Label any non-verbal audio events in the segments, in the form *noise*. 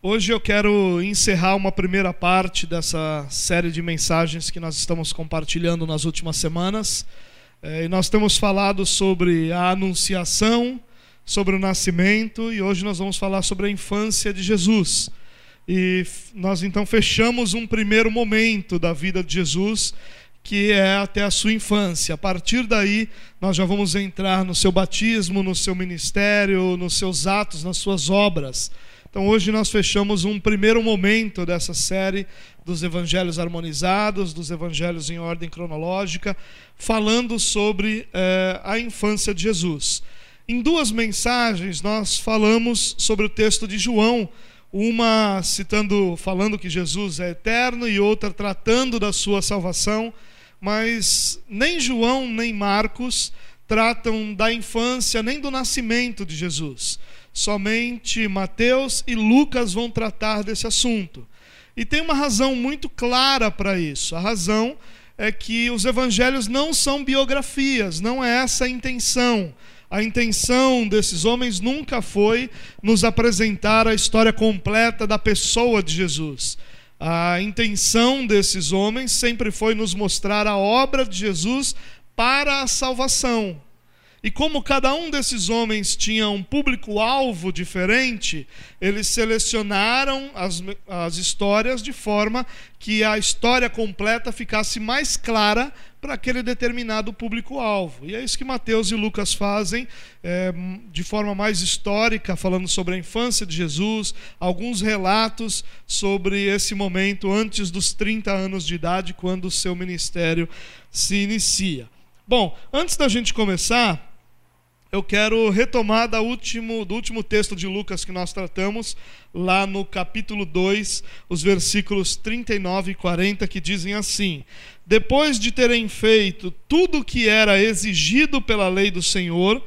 Hoje eu quero encerrar uma primeira parte dessa série de mensagens que nós estamos compartilhando nas últimas semanas. É, e nós temos falado sobre a anunciação, sobre o nascimento, e hoje nós vamos falar sobre a infância de Jesus. E nós então fechamos um primeiro momento da vida de Jesus, que é até a sua infância. A partir daí, nós já vamos entrar no seu batismo, no seu ministério, nos seus atos, nas suas obras. Então hoje nós fechamos um primeiro momento dessa série dos evangelhos harmonizados, dos evangelhos em ordem cronológica, falando sobre eh, a infância de Jesus. Em duas mensagens nós falamos sobre o texto de João, uma citando, falando que Jesus é eterno e outra tratando da sua salvação, mas nem João nem Marcos tratam da infância nem do nascimento de Jesus. Somente Mateus e Lucas vão tratar desse assunto. E tem uma razão muito clara para isso. A razão é que os evangelhos não são biografias, não é essa a intenção. A intenção desses homens nunca foi nos apresentar a história completa da pessoa de Jesus. A intenção desses homens sempre foi nos mostrar a obra de Jesus para a salvação. E como cada um desses homens tinha um público-alvo diferente, eles selecionaram as, as histórias de forma que a história completa ficasse mais clara para aquele determinado público-alvo. E é isso que Mateus e Lucas fazem é, de forma mais histórica, falando sobre a infância de Jesus, alguns relatos sobre esse momento antes dos 30 anos de idade, quando o seu ministério se inicia. Bom, antes da gente começar, eu quero retomar da último, do último texto de Lucas que nós tratamos, lá no capítulo 2, os versículos 39 e 40, que dizem assim: Depois de terem feito tudo o que era exigido pela lei do Senhor,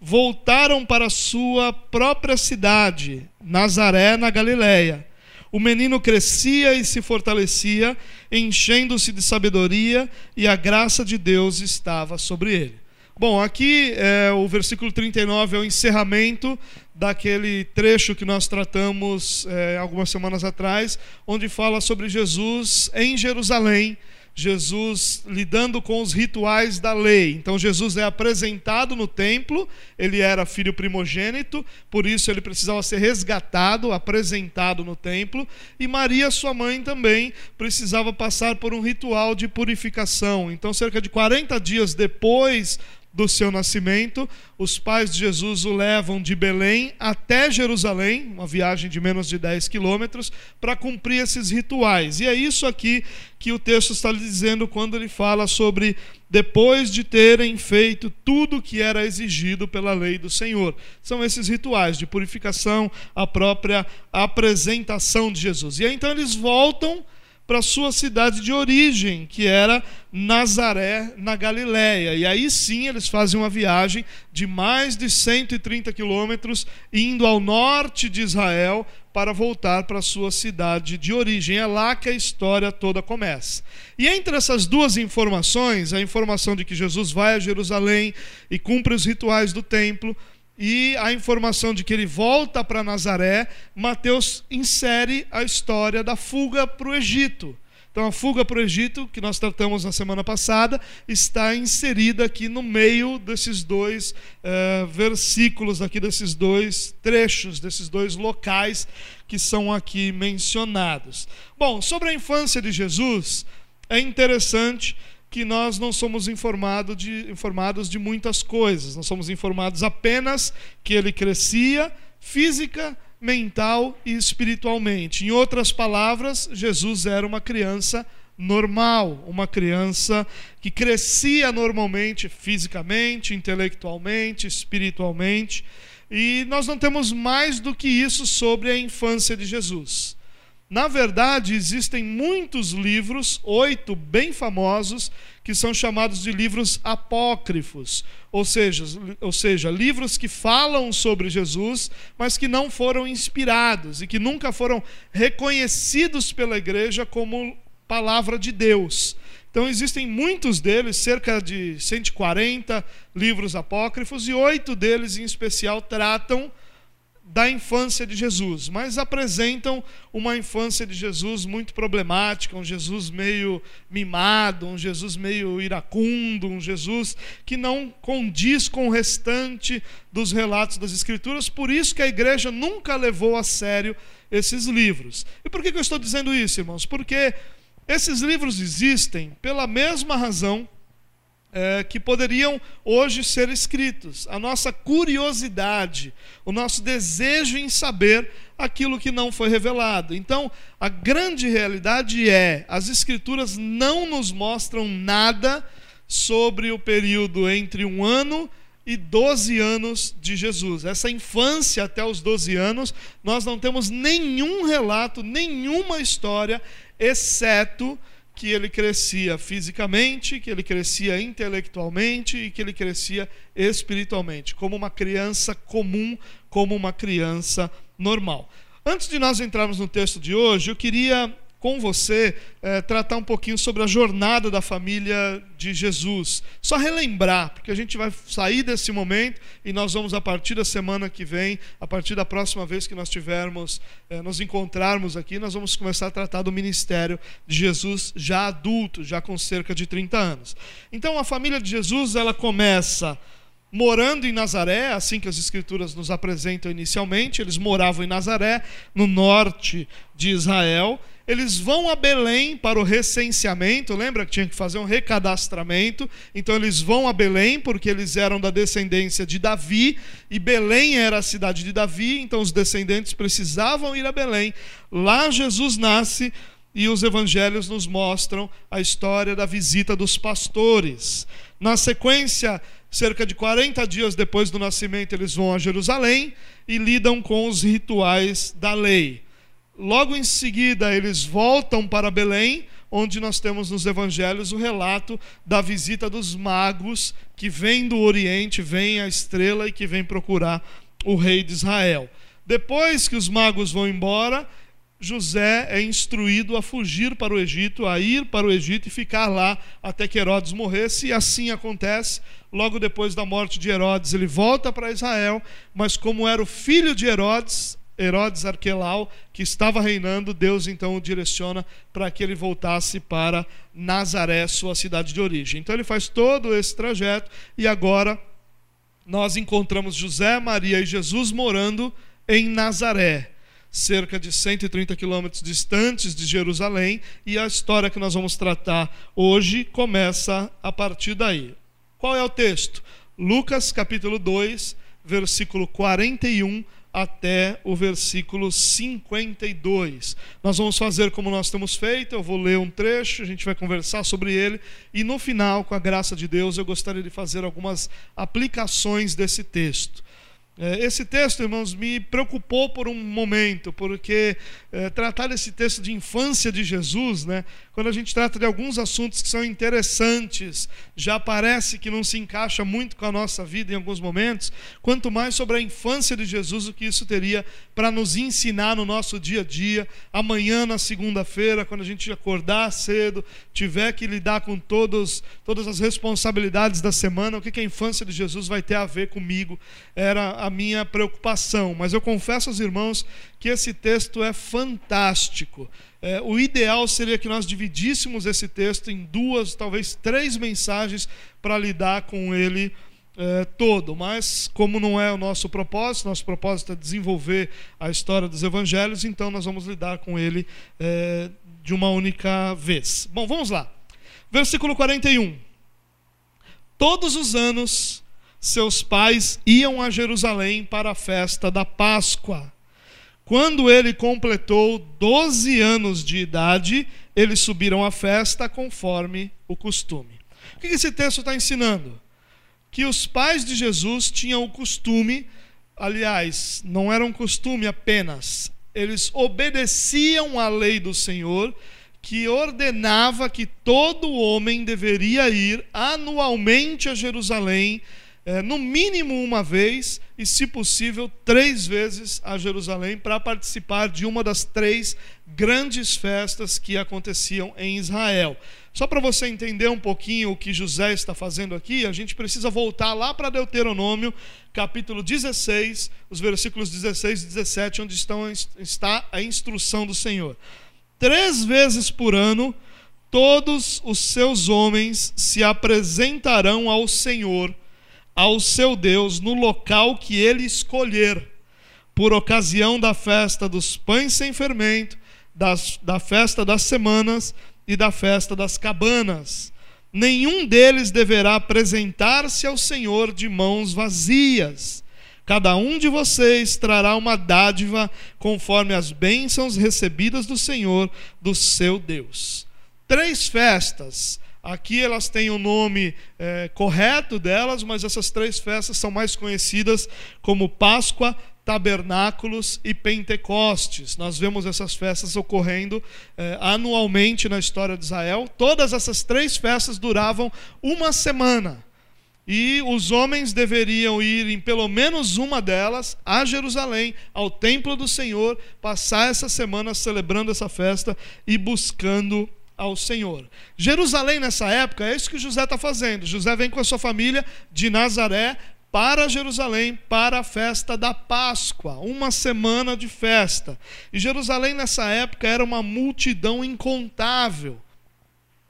voltaram para sua própria cidade, Nazaré, na Galiléia. O menino crescia e se fortalecia, enchendo-se de sabedoria, e a graça de Deus estava sobre ele. Bom, aqui é, o versículo 39 é o encerramento daquele trecho que nós tratamos é, algumas semanas atrás, onde fala sobre Jesus em Jerusalém, Jesus lidando com os rituais da lei. Então, Jesus é apresentado no templo, ele era filho primogênito, por isso ele precisava ser resgatado, apresentado no templo, e Maria, sua mãe, também precisava passar por um ritual de purificação. Então, cerca de 40 dias depois do seu nascimento, os pais de Jesus o levam de Belém até Jerusalém, uma viagem de menos de 10 quilômetros, para cumprir esses rituais. E é isso aqui que o texto está dizendo quando ele fala sobre depois de terem feito tudo que era exigido pela lei do Senhor. São esses rituais de purificação, a própria apresentação de Jesus. E aí então eles voltam para sua cidade de origem, que era Nazaré, na Galiléia. E aí sim eles fazem uma viagem de mais de 130 quilômetros, indo ao norte de Israel para voltar para sua cidade de origem. É lá que a história toda começa. E entre essas duas informações, a informação de que Jesus vai a Jerusalém e cumpre os rituais do templo, e a informação de que ele volta para Nazaré, Mateus insere a história da fuga para o Egito. Então, a fuga para o Egito, que nós tratamos na semana passada, está inserida aqui no meio desses dois uh, versículos, aqui desses dois trechos, desses dois locais que são aqui mencionados. Bom, sobre a infância de Jesus, é interessante que nós não somos informado de, informados de muitas coisas. Nós somos informados apenas que ele crescia física, mental e espiritualmente. Em outras palavras, Jesus era uma criança normal, uma criança que crescia normalmente fisicamente, intelectualmente, espiritualmente. E nós não temos mais do que isso sobre a infância de Jesus. Na verdade, existem muitos livros, oito bem famosos, que são chamados de livros apócrifos, ou seja, ou seja, livros que falam sobre Jesus, mas que não foram inspirados e que nunca foram reconhecidos pela igreja como palavra de Deus. Então, existem muitos deles, cerca de 140 livros apócrifos, e oito deles em especial tratam da infância de Jesus, mas apresentam uma infância de Jesus muito problemática, um Jesus meio mimado, um Jesus meio iracundo, um Jesus que não condiz com o restante dos relatos das Escrituras, por isso que a igreja nunca levou a sério esses livros. E por que eu estou dizendo isso, irmãos? Porque esses livros existem pela mesma razão é, que poderiam hoje ser escritos. A nossa curiosidade, o nosso desejo em saber aquilo que não foi revelado. Então, a grande realidade é: as Escrituras não nos mostram nada sobre o período entre um ano e 12 anos de Jesus. Essa infância até os 12 anos, nós não temos nenhum relato, nenhuma história, exceto que ele crescia fisicamente, que ele crescia intelectualmente e que ele crescia espiritualmente, como uma criança comum, como uma criança normal. Antes de nós entrarmos no texto de hoje, eu queria com você é, tratar um pouquinho sobre a jornada da família de Jesus. Só relembrar, porque a gente vai sair desse momento e nós vamos, a partir da semana que vem, a partir da próxima vez que nós tivermos, é, nos encontrarmos aqui, nós vamos começar a tratar do ministério de Jesus já adulto, já com cerca de 30 anos. Então, a família de Jesus, ela começa morando em Nazaré, assim que as escrituras nos apresentam inicialmente, eles moravam em Nazaré, no norte de Israel. Eles vão a Belém para o recenseamento, lembra que tinha que fazer um recadastramento? Então eles vão a Belém porque eles eram da descendência de Davi e Belém era a cidade de Davi, então os descendentes precisavam ir a Belém. Lá Jesus nasce e os evangelhos nos mostram a história da visita dos pastores. Na sequência, cerca de 40 dias depois do nascimento, eles vão a Jerusalém e lidam com os rituais da lei. Logo em seguida, eles voltam para Belém, onde nós temos nos evangelhos o relato da visita dos magos que vêm do Oriente, vem a estrela e que vem procurar o rei de Israel. Depois que os magos vão embora, José é instruído a fugir para o Egito, a ir para o Egito e ficar lá até que Herodes morresse, e assim acontece. Logo depois da morte de Herodes, ele volta para Israel, mas como era o filho de Herodes, Herodes Arquelau, que estava reinando, Deus então o direciona para que ele voltasse para Nazaré, sua cidade de origem. Então ele faz todo esse trajeto e agora nós encontramos José, Maria e Jesus morando em Nazaré, cerca de 130 quilômetros distantes de Jerusalém, e a história que nós vamos tratar hoje começa a partir daí. Qual é o texto? Lucas capítulo 2, versículo 41 até o versículo 52. Nós vamos fazer como nós temos feito, eu vou ler um trecho, a gente vai conversar sobre ele, e no final, com a graça de Deus, eu gostaria de fazer algumas aplicações desse texto. É, esse texto, irmãos, me preocupou por um momento, porque é, tratar desse texto de infância de Jesus, né, quando a gente trata de alguns assuntos que são interessantes, já parece que não se encaixa muito com a nossa vida em alguns momentos, quanto mais sobre a infância de Jesus, o que isso teria para nos ensinar no nosso dia a dia, amanhã, na segunda-feira, quando a gente acordar cedo, tiver que lidar com todos, todas as responsabilidades da semana, o que, que a infância de Jesus vai ter a ver comigo, era a minha preocupação. Mas eu confesso aos irmãos que esse texto é fantástico. É, o ideal seria que nós dividíssemos esse texto em duas, talvez três mensagens para lidar com ele é, todo. Mas, como não é o nosso propósito, nosso propósito é desenvolver a história dos evangelhos, então nós vamos lidar com ele é, de uma única vez. Bom, vamos lá. Versículo 41. Todos os anos seus pais iam a Jerusalém para a festa da Páscoa. Quando ele completou 12 anos de idade, eles subiram à festa conforme o costume. O que esse texto está ensinando? Que os pais de Jesus tinham o costume, aliás, não era um costume apenas, eles obedeciam à lei do Senhor, que ordenava que todo homem deveria ir anualmente a Jerusalém é, no mínimo uma vez e, se possível, três vezes a Jerusalém para participar de uma das três grandes festas que aconteciam em Israel. Só para você entender um pouquinho o que José está fazendo aqui, a gente precisa voltar lá para Deuteronômio, capítulo 16, os versículos 16 e 17, onde estão, está a instrução do Senhor. Três vezes por ano, todos os seus homens se apresentarão ao Senhor ao seu Deus no local que ele escolher, por ocasião da festa dos pães sem fermento, das, da festa das semanas e da festa das cabanas. Nenhum deles deverá apresentar-se ao Senhor de mãos vazias. Cada um de vocês trará uma dádiva conforme as bênçãos recebidas do Senhor, do seu Deus. Três festas Aqui elas têm o nome é, correto delas, mas essas três festas são mais conhecidas como Páscoa, Tabernáculos e Pentecostes. Nós vemos essas festas ocorrendo é, anualmente na história de Israel. Todas essas três festas duravam uma semana. E os homens deveriam ir em pelo menos uma delas a Jerusalém, ao templo do Senhor, passar essa semana celebrando essa festa e buscando ao Senhor. Jerusalém, nessa época, é isso que José está fazendo. José vem com a sua família de Nazaré para Jerusalém para a festa da Páscoa, uma semana de festa. E Jerusalém, nessa época, era uma multidão incontável.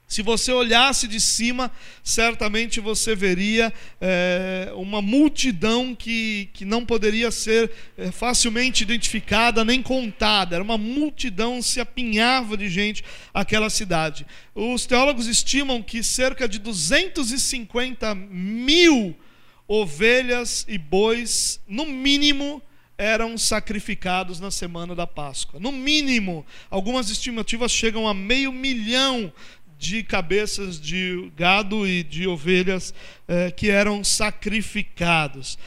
Se você olhasse de cima, certamente você veria é, uma multidão que, que não poderia ser é, facilmente identificada nem contada. Era uma multidão, se apinhava de gente aquela cidade. Os teólogos estimam que cerca de 250 mil ovelhas e bois, no mínimo, eram sacrificados na semana da Páscoa. No mínimo, algumas estimativas chegam a meio milhão de cabeças de gado e de ovelhas eh, que eram sacrificados.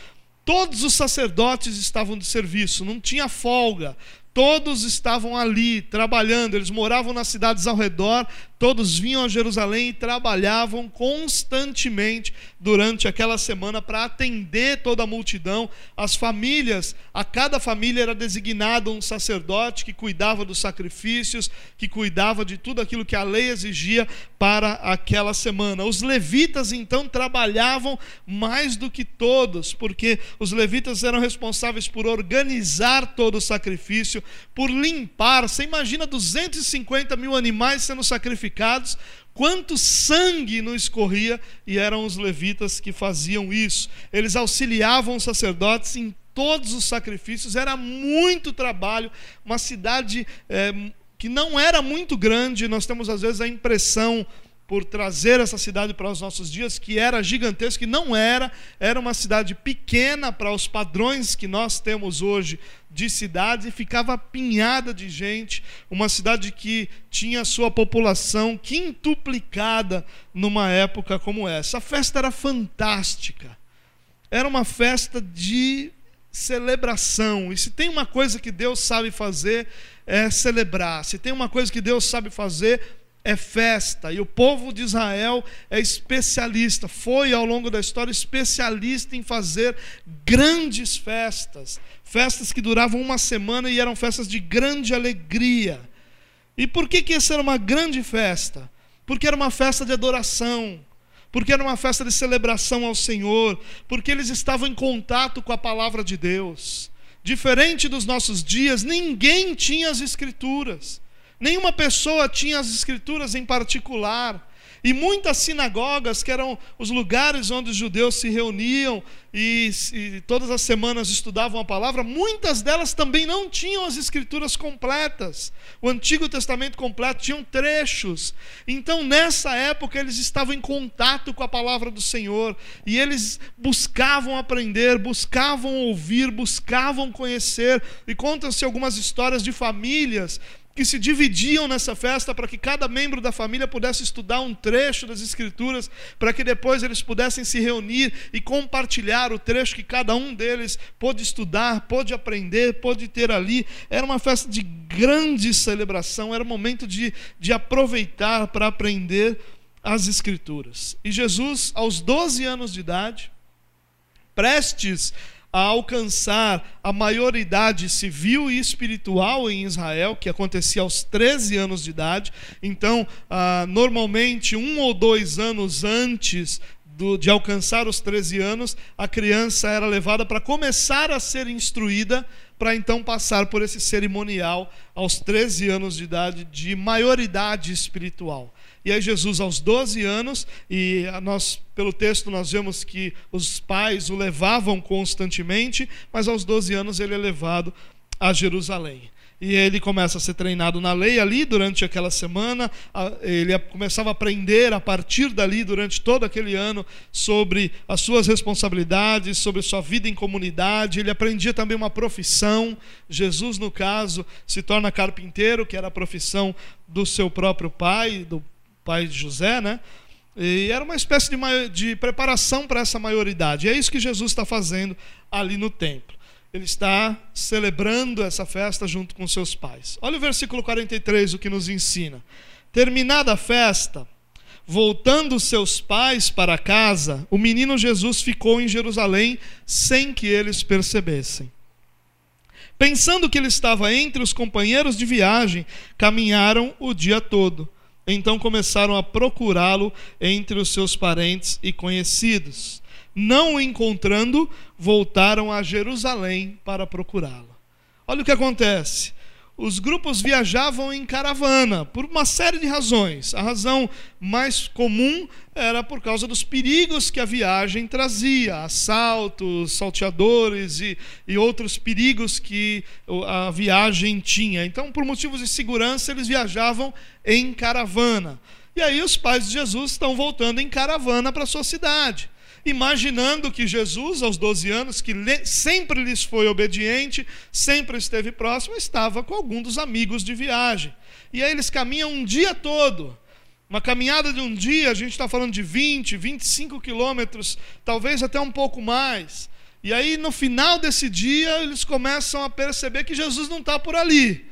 Todos os sacerdotes estavam de serviço, não tinha folga. Todos estavam ali trabalhando, eles moravam nas cidades ao redor, todos vinham a Jerusalém e trabalhavam constantemente durante aquela semana para atender toda a multidão. As famílias, a cada família era designado um sacerdote que cuidava dos sacrifícios, que cuidava de tudo aquilo que a lei exigia para aquela semana. Os levitas então trabalhavam mais do que todos, porque os levitas eram responsáveis por organizar todo o sacrifício, por limpar. Você imagina 250 mil animais sendo sacrificados sacrificados, quanto sangue não escorria, e eram os levitas que faziam isso. Eles auxiliavam os sacerdotes em todos os sacrifícios, era muito trabalho, uma cidade é, que não era muito grande, nós temos às vezes a impressão por trazer essa cidade para os nossos dias, que era gigantesca, e não era, era uma cidade pequena para os padrões que nós temos hoje de cidade, e ficava apinhada de gente, uma cidade que tinha sua população quintuplicada numa época como essa. A festa era fantástica, era uma festa de celebração, e se tem uma coisa que Deus sabe fazer, é celebrar, se tem uma coisa que Deus sabe fazer, é festa, e o povo de Israel é especialista, foi ao longo da história especialista em fazer grandes festas, festas que duravam uma semana e eram festas de grande alegria. E por que, que essa era uma grande festa? Porque era uma festa de adoração, porque era uma festa de celebração ao Senhor, porque eles estavam em contato com a palavra de Deus. Diferente dos nossos dias, ninguém tinha as Escrituras. Nenhuma pessoa tinha as escrituras em particular. E muitas sinagogas, que eram os lugares onde os judeus se reuniam e, e, todas as semanas estudavam a palavra, muitas delas também não tinham as escrituras completas. O Antigo Testamento completo tinham trechos. Então, nessa época, eles estavam em contato com a palavra do Senhor e eles buscavam aprender, buscavam ouvir, buscavam conhecer. E contam-se algumas histórias de famílias que se dividiam nessa festa para que cada membro da família pudesse estudar um trecho das Escrituras, para que depois eles pudessem se reunir e compartilhar o trecho que cada um deles pôde estudar, pôde aprender, pôde ter ali. Era uma festa de grande celebração, era um momento de, de aproveitar para aprender as Escrituras. E Jesus, aos 12 anos de idade, prestes a alcançar a maioridade civil e espiritual em Israel, que acontecia aos 13 anos de idade. Então, ah, normalmente, um ou dois anos antes do, de alcançar os 13 anos, a criança era levada para começar a ser instruída, para então passar por esse cerimonial aos 13 anos de idade de maioridade espiritual. E aí Jesus aos 12 anos, e nós pelo texto nós vemos que os pais o levavam constantemente, mas aos 12 anos ele é levado a Jerusalém. E ele começa a ser treinado na lei ali durante aquela semana. Ele começava a aprender a partir dali, durante todo aquele ano, sobre as suas responsabilidades, sobre sua vida em comunidade. Ele aprendia também uma profissão. Jesus, no caso, se torna carpinteiro, que era a profissão do seu próprio pai, do pai de José, né? E era uma espécie de, de preparação para essa maioridade. E é isso que Jesus está fazendo ali no templo. Ele está celebrando essa festa junto com seus pais. Olha o versículo 43, o que nos ensina. Terminada a festa, voltando seus pais para casa, o menino Jesus ficou em Jerusalém sem que eles percebessem. Pensando que ele estava entre os companheiros de viagem, caminharam o dia todo então começaram a procurá-lo entre os seus parentes e conhecidos. Não o encontrando, voltaram a Jerusalém para procurá-lo. Olha o que acontece os grupos viajavam em caravana por uma série de razões. A razão mais comum era por causa dos perigos que a viagem trazia, assaltos, salteadores e, e outros perigos que a viagem tinha. Então, por motivos de segurança, eles viajavam em caravana. E aí os pais de Jesus estão voltando em caravana para sua cidade imaginando que Jesus, aos 12 anos, que sempre lhes foi obediente, sempre esteve próximo, estava com algum dos amigos de viagem. E aí eles caminham um dia todo. Uma caminhada de um dia, a gente está falando de 20, 25 quilômetros, talvez até um pouco mais. E aí, no final desse dia, eles começam a perceber que Jesus não está por ali.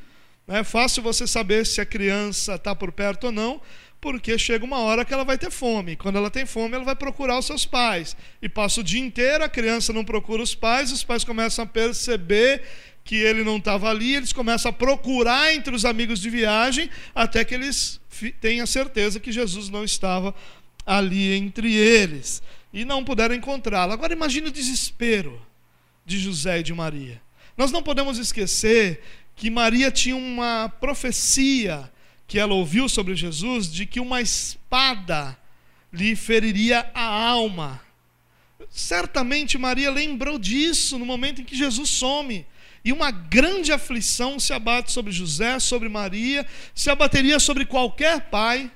É fácil você saber se a criança está por perto ou não, porque chega uma hora que ela vai ter fome. Quando ela tem fome, ela vai procurar os seus pais. E passa o dia inteiro, a criança não procura os pais, os pais começam a perceber que ele não estava ali, eles começam a procurar entre os amigos de viagem, até que eles tenham certeza que Jesus não estava ali entre eles. E não puderam encontrá-lo. Agora imagine o desespero de José e de Maria. Nós não podemos esquecer que Maria tinha uma profecia que ela ouviu sobre Jesus de que uma espada lhe feriria a alma. Certamente Maria lembrou disso no momento em que Jesus some. E uma grande aflição se abate sobre José, sobre Maria, se abateria sobre qualquer pai.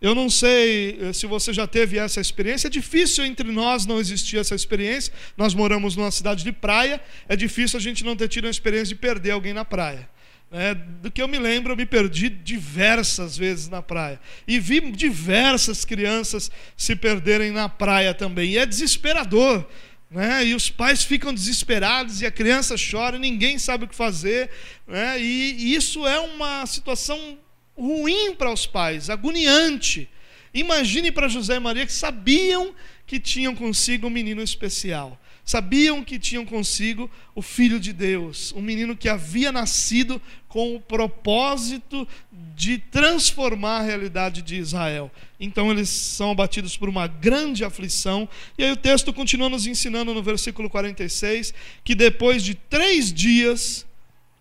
Eu não sei eh, se você já teve essa experiência. É difícil entre nós não existir essa experiência. Nós moramos numa cidade de praia. É difícil a gente não ter tido a experiência de perder alguém na praia. É, do que eu me lembro, eu me perdi diversas vezes na praia. E vi diversas crianças se perderem na praia também. E é desesperador. Né? E os pais ficam desesperados e a criança chora e ninguém sabe o que fazer. Né? E, e isso é uma situação ruim para os pais, agoniante. Imagine para José e Maria que sabiam que tinham consigo um menino especial sabiam que tinham consigo o Filho de Deus, um menino que havia nascido com o propósito de transformar a realidade de Israel. Então eles são abatidos por uma grande aflição, e aí o texto continua nos ensinando no versículo 46 que depois de três dias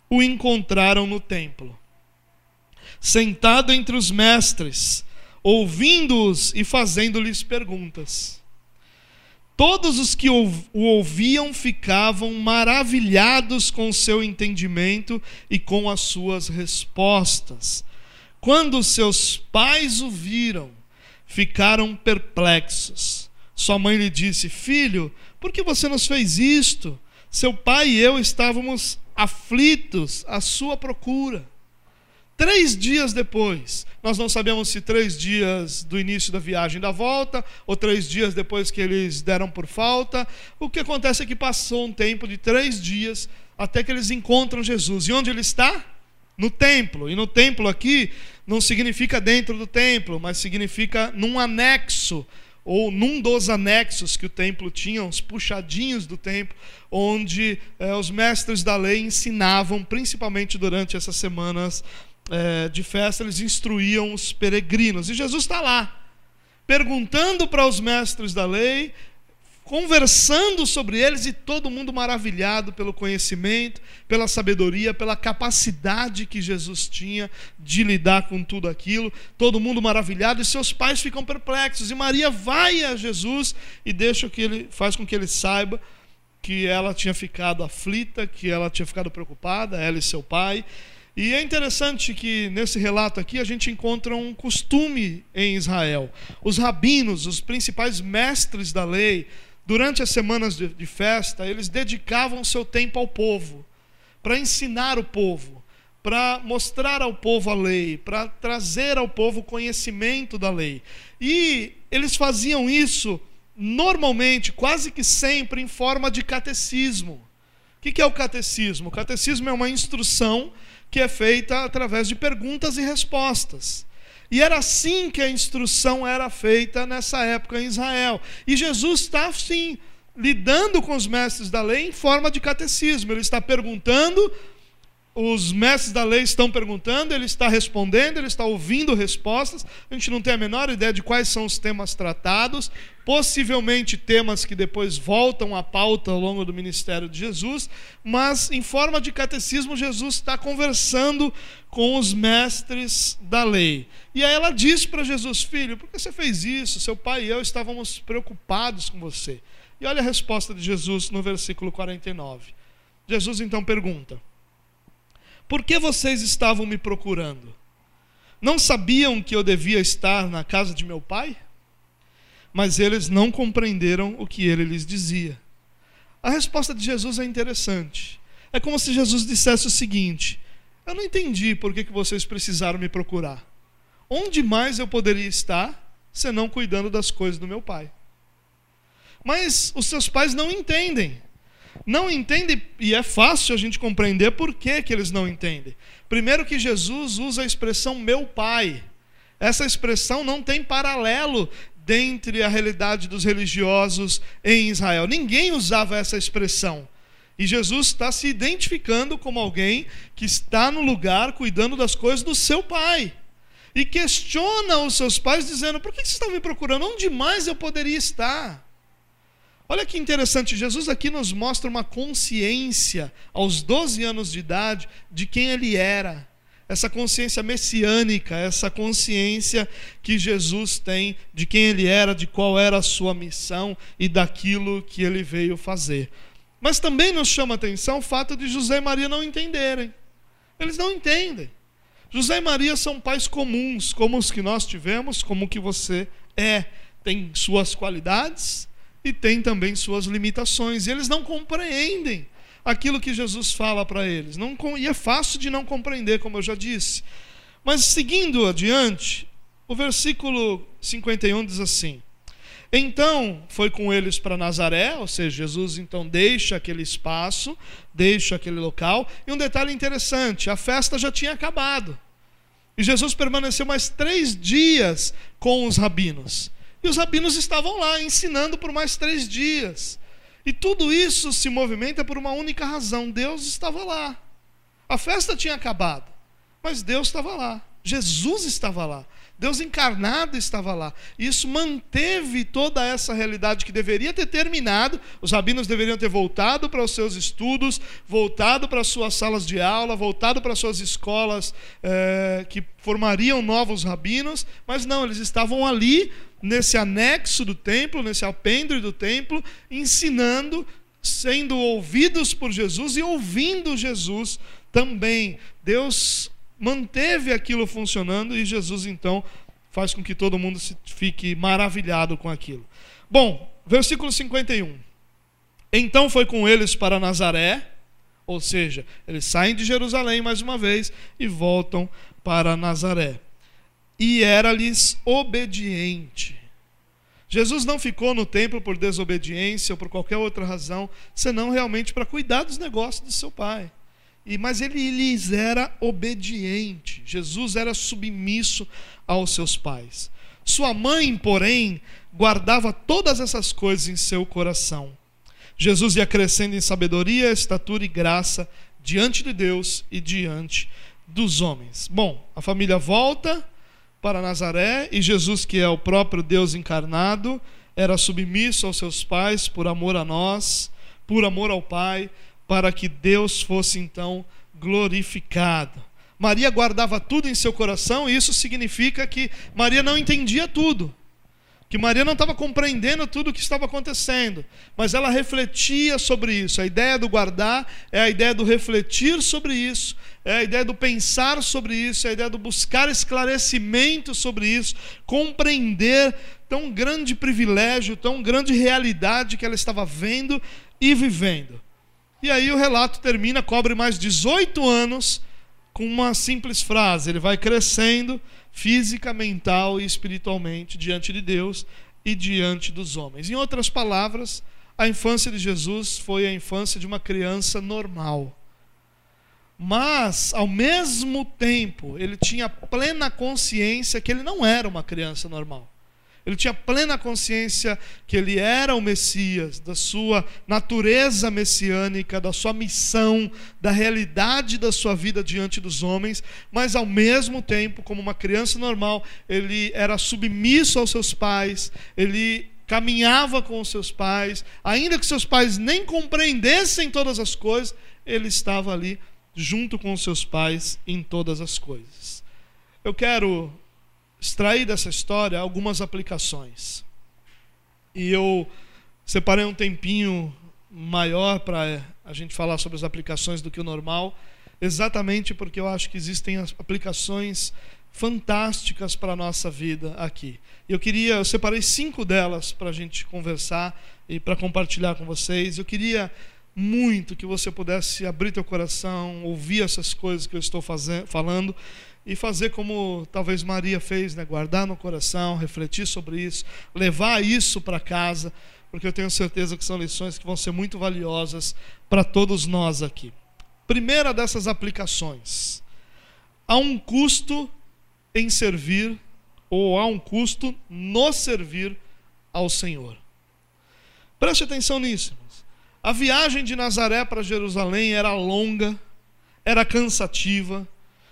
o encontraram no templo, sentado entre os mestres, ouvindo-os e fazendo-lhes perguntas. Todos os que o ouviam ficavam maravilhados com o seu entendimento e com as suas respostas. Quando seus pais o viram, ficaram perplexos. Sua mãe lhe disse: Filho, por que você nos fez isto? Seu pai e eu estávamos aflitos à sua procura. Três dias depois, nós não sabemos se três dias do início da viagem da volta, ou três dias depois que eles deram por falta. O que acontece é que passou um tempo de três dias até que eles encontram Jesus. E onde ele está? No templo. E no templo aqui não significa dentro do templo, mas significa num anexo ou num dos anexos que o templo tinha, uns puxadinhos do templo, onde eh, os mestres da lei ensinavam, principalmente durante essas semanas eh, de festa, eles instruíam os peregrinos. E Jesus está lá, perguntando para os mestres da lei conversando sobre eles e todo mundo maravilhado pelo conhecimento, pela sabedoria, pela capacidade que Jesus tinha de lidar com tudo aquilo. Todo mundo maravilhado e seus pais ficam perplexos. E Maria vai a Jesus e deixa que ele faz com que ele saiba que ela tinha ficado aflita, que ela tinha ficado preocupada, ela e seu pai. E é interessante que nesse relato aqui a gente encontra um costume em Israel. Os rabinos, os principais mestres da lei, durante as semanas de, de festa, eles dedicavam seu tempo ao povo, para ensinar o povo, para mostrar ao povo a lei, para trazer ao povo conhecimento da lei. E eles faziam isso normalmente, quase que sempre, em forma de catecismo. O que é o catecismo? O catecismo é uma instrução que é feita através de perguntas e respostas. E era assim que a instrução era feita nessa época em Israel. E Jesus está, sim, lidando com os mestres da lei em forma de catecismo. Ele está perguntando, os mestres da lei estão perguntando, ele está respondendo, ele está ouvindo respostas. A gente não tem a menor ideia de quais são os temas tratados, possivelmente temas que depois voltam à pauta ao longo do ministério de Jesus, mas em forma de catecismo, Jesus está conversando com os mestres da lei. E aí ela diz para Jesus: Filho, por que você fez isso? Seu pai e eu estávamos preocupados com você. E olha a resposta de Jesus no versículo 49. Jesus então pergunta: Por que vocês estavam me procurando? Não sabiam que eu devia estar na casa de meu pai? Mas eles não compreenderam o que ele lhes dizia. A resposta de Jesus é interessante. É como se Jesus dissesse o seguinte: Eu não entendi por que, vocês precisaram me procurar. Onde mais eu poderia estar senão cuidando das coisas do meu pai? Mas os seus pais não entendem. Não entendem, e é fácil a gente compreender por que, que eles não entendem. Primeiro, que Jesus usa a expressão meu pai. Essa expressão não tem paralelo dentre a realidade dos religiosos em Israel. Ninguém usava essa expressão. E Jesus está se identificando como alguém que está no lugar cuidando das coisas do seu pai e questiona os seus pais, dizendo: Por que vocês estão me procurando? Onde mais eu poderia estar? Olha que interessante, Jesus aqui nos mostra uma consciência, aos 12 anos de idade, de quem ele era. Essa consciência messiânica, essa consciência que Jesus tem de quem ele era, de qual era a sua missão e daquilo que ele veio fazer. Mas também nos chama a atenção o fato de José e Maria não entenderem. Eles não entendem. José e Maria são pais comuns, como os que nós tivemos, como o que você é. Tem suas qualidades e tem também suas limitações. E eles não compreendem aquilo que Jesus fala para eles. Não, e é fácil de não compreender, como eu já disse. Mas seguindo adiante, o versículo 51 diz assim: Então foi com eles para Nazaré, ou seja, Jesus então deixa aquele espaço, deixa aquele local. E um detalhe interessante: a festa já tinha acabado. E Jesus permaneceu mais três dias com os rabinos. E os rabinos estavam lá ensinando por mais três dias. E tudo isso se movimenta por uma única razão: Deus estava lá. A festa tinha acabado, mas Deus estava lá. Jesus estava lá. Deus encarnado estava lá. Isso manteve toda essa realidade que deveria ter terminado. Os rabinos deveriam ter voltado para os seus estudos, voltado para as suas salas de aula, voltado para as suas escolas é, que formariam novos rabinos, mas não, eles estavam ali, nesse anexo do templo, nesse alpendre do templo, ensinando, sendo ouvidos por Jesus e ouvindo Jesus também. Deus manteve aquilo funcionando e Jesus então faz com que todo mundo fique maravilhado com aquilo. Bom, versículo 51. Então foi com eles para Nazaré, ou seja, eles saem de Jerusalém mais uma vez e voltam para Nazaré. E era-lhes obediente. Jesus não ficou no templo por desobediência ou por qualquer outra razão, senão realmente para cuidar dos negócios do seu pai. E, mas ele lhes era obediente. Jesus era submisso aos seus pais. Sua mãe, porém, guardava todas essas coisas em seu coração. Jesus ia crescendo em sabedoria, estatura e graça diante de Deus e diante dos homens. Bom, a família volta para Nazaré e Jesus, que é o próprio Deus encarnado, era submisso aos seus pais por amor a nós, por amor ao Pai, para que Deus fosse então glorificado. Maria guardava tudo em seu coração, e isso significa que Maria não entendia tudo que Maria não estava compreendendo tudo o que estava acontecendo, mas ela refletia sobre isso. A ideia do guardar é a ideia do refletir sobre isso, é a ideia do pensar sobre isso, é a ideia do buscar esclarecimento sobre isso, compreender tão grande privilégio, tão grande realidade que ela estava vendo e vivendo. E aí o relato termina, cobre mais 18 anos com uma simples frase. Ele vai crescendo física, mental e espiritualmente diante de Deus e diante dos homens. Em outras palavras, a infância de Jesus foi a infância de uma criança normal. Mas, ao mesmo tempo, ele tinha plena consciência que ele não era uma criança normal. Ele tinha plena consciência que ele era o Messias, da sua natureza messiânica, da sua missão, da realidade da sua vida diante dos homens, mas ao mesmo tempo, como uma criança normal, ele era submisso aos seus pais, ele caminhava com os seus pais, ainda que seus pais nem compreendessem todas as coisas, ele estava ali junto com os seus pais em todas as coisas. Eu quero extrair dessa história algumas aplicações. E eu separei um tempinho maior para a gente falar sobre as aplicações do que o normal, exatamente porque eu acho que existem aplicações fantásticas para a nossa vida aqui. Eu queria, eu separei cinco delas para a gente conversar e para compartilhar com vocês. Eu queria muito que você pudesse abrir teu coração, ouvir essas coisas que eu estou fazendo, falando e fazer como talvez Maria fez, né? guardar no coração, refletir sobre isso, levar isso para casa, porque eu tenho certeza que são lições que vão ser muito valiosas para todos nós aqui. Primeira dessas aplicações: há um custo em servir, ou há um custo no servir ao Senhor. Preste atenção nisso. A viagem de Nazaré para Jerusalém era longa, era cansativa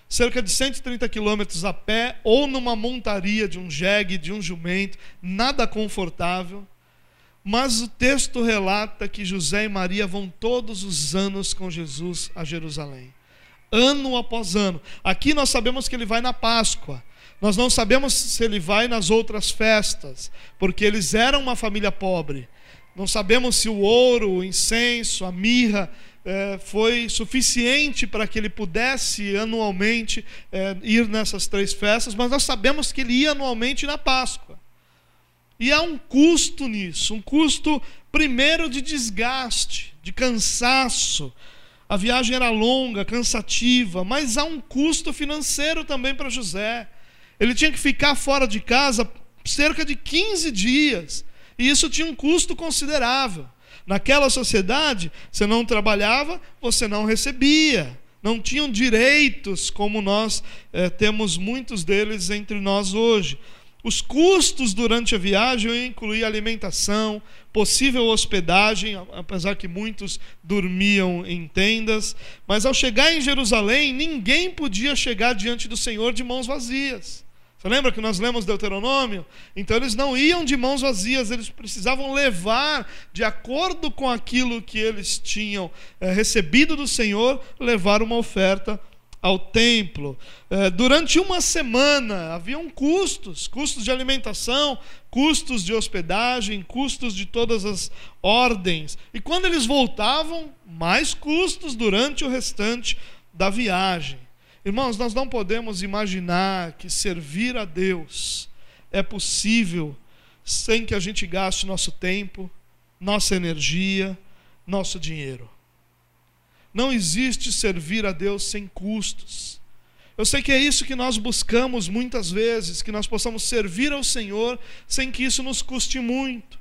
cerca de 130 quilômetros a pé ou numa montaria de um jegue, de um jumento, nada confortável. Mas o texto relata que José e Maria vão todos os anos com Jesus a Jerusalém. Ano após ano. Aqui nós sabemos que ele vai na Páscoa. Nós não sabemos se ele vai nas outras festas, porque eles eram uma família pobre. Não sabemos se o ouro, o incenso, a mirra é, foi suficiente para que ele pudesse anualmente é, ir nessas três festas, mas nós sabemos que ele ia anualmente na Páscoa. E há um custo nisso, um custo, primeiro, de desgaste, de cansaço. A viagem era longa, cansativa, mas há um custo financeiro também para José. Ele tinha que ficar fora de casa cerca de 15 dias, e isso tinha um custo considerável. Naquela sociedade, você não trabalhava, você não recebia. Não tinham direitos como nós é, temos muitos deles entre nós hoje. Os custos durante a viagem incluíam alimentação, possível hospedagem, apesar que muitos dormiam em tendas. Mas ao chegar em Jerusalém, ninguém podia chegar diante do Senhor de mãos vazias. Você lembra que nós lemos Deuteronômio? Então eles não iam de mãos vazias, eles precisavam levar, de acordo com aquilo que eles tinham é, recebido do Senhor, levar uma oferta ao templo. É, durante uma semana haviam custos, custos de alimentação, custos de hospedagem, custos de todas as ordens. E quando eles voltavam, mais custos durante o restante da viagem. Irmãos, nós não podemos imaginar que servir a Deus é possível sem que a gente gaste nosso tempo, nossa energia, nosso dinheiro. Não existe servir a Deus sem custos. Eu sei que é isso que nós buscamos muitas vezes, que nós possamos servir ao Senhor sem que isso nos custe muito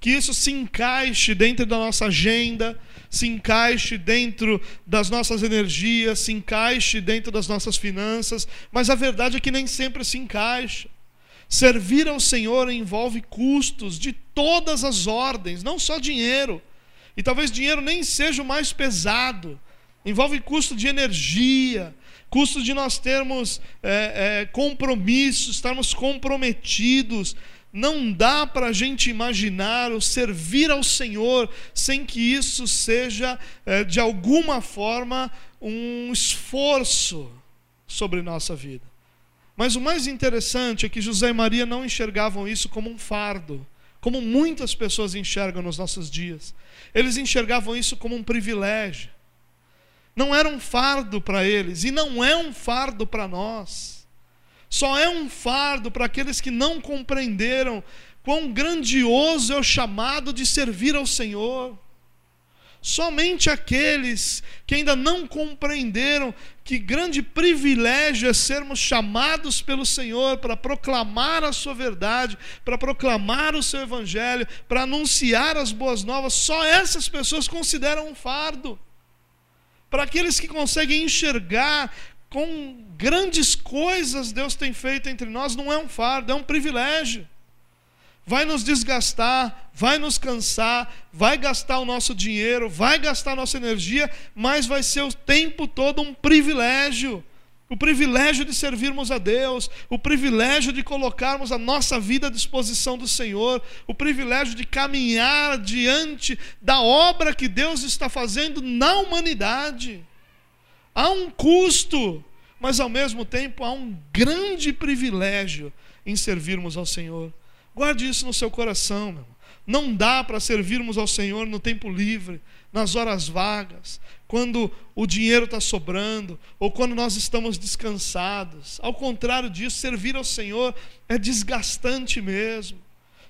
que isso se encaixe dentro da nossa agenda, se encaixe dentro das nossas energias, se encaixe dentro das nossas finanças, mas a verdade é que nem sempre se encaixa. Servir ao Senhor envolve custos de todas as ordens, não só dinheiro. E talvez dinheiro nem seja o mais pesado. Envolve custo de energia, custo de nós termos é, é, compromissos, estarmos comprometidos. Não dá para a gente imaginar o servir ao Senhor sem que isso seja, é, de alguma forma, um esforço sobre nossa vida. Mas o mais interessante é que José e Maria não enxergavam isso como um fardo, como muitas pessoas enxergam nos nossos dias. Eles enxergavam isso como um privilégio. Não era um fardo para eles e não é um fardo para nós. Só é um fardo para aqueles que não compreenderam quão grandioso é o chamado de servir ao Senhor. Somente aqueles que ainda não compreenderam que grande privilégio é sermos chamados pelo Senhor para proclamar a Sua verdade, para proclamar o Seu Evangelho, para anunciar as boas novas, só essas pessoas consideram um fardo. Para aqueles que conseguem enxergar com grandes coisas Deus tem feito entre nós, não é um fardo, é um privilégio vai nos desgastar, vai nos cansar, vai gastar o nosso dinheiro, vai gastar a nossa energia, mas vai ser o tempo todo um privilégio. O privilégio de servirmos a Deus, o privilégio de colocarmos a nossa vida à disposição do Senhor, o privilégio de caminhar diante da obra que Deus está fazendo na humanidade. Há um custo, mas ao mesmo tempo há um grande privilégio em servirmos ao Senhor. Guarde isso no seu coração, meu. Não dá para servirmos ao Senhor no tempo livre, nas horas vagas, quando o dinheiro está sobrando, ou quando nós estamos descansados. Ao contrário disso, servir ao Senhor é desgastante mesmo.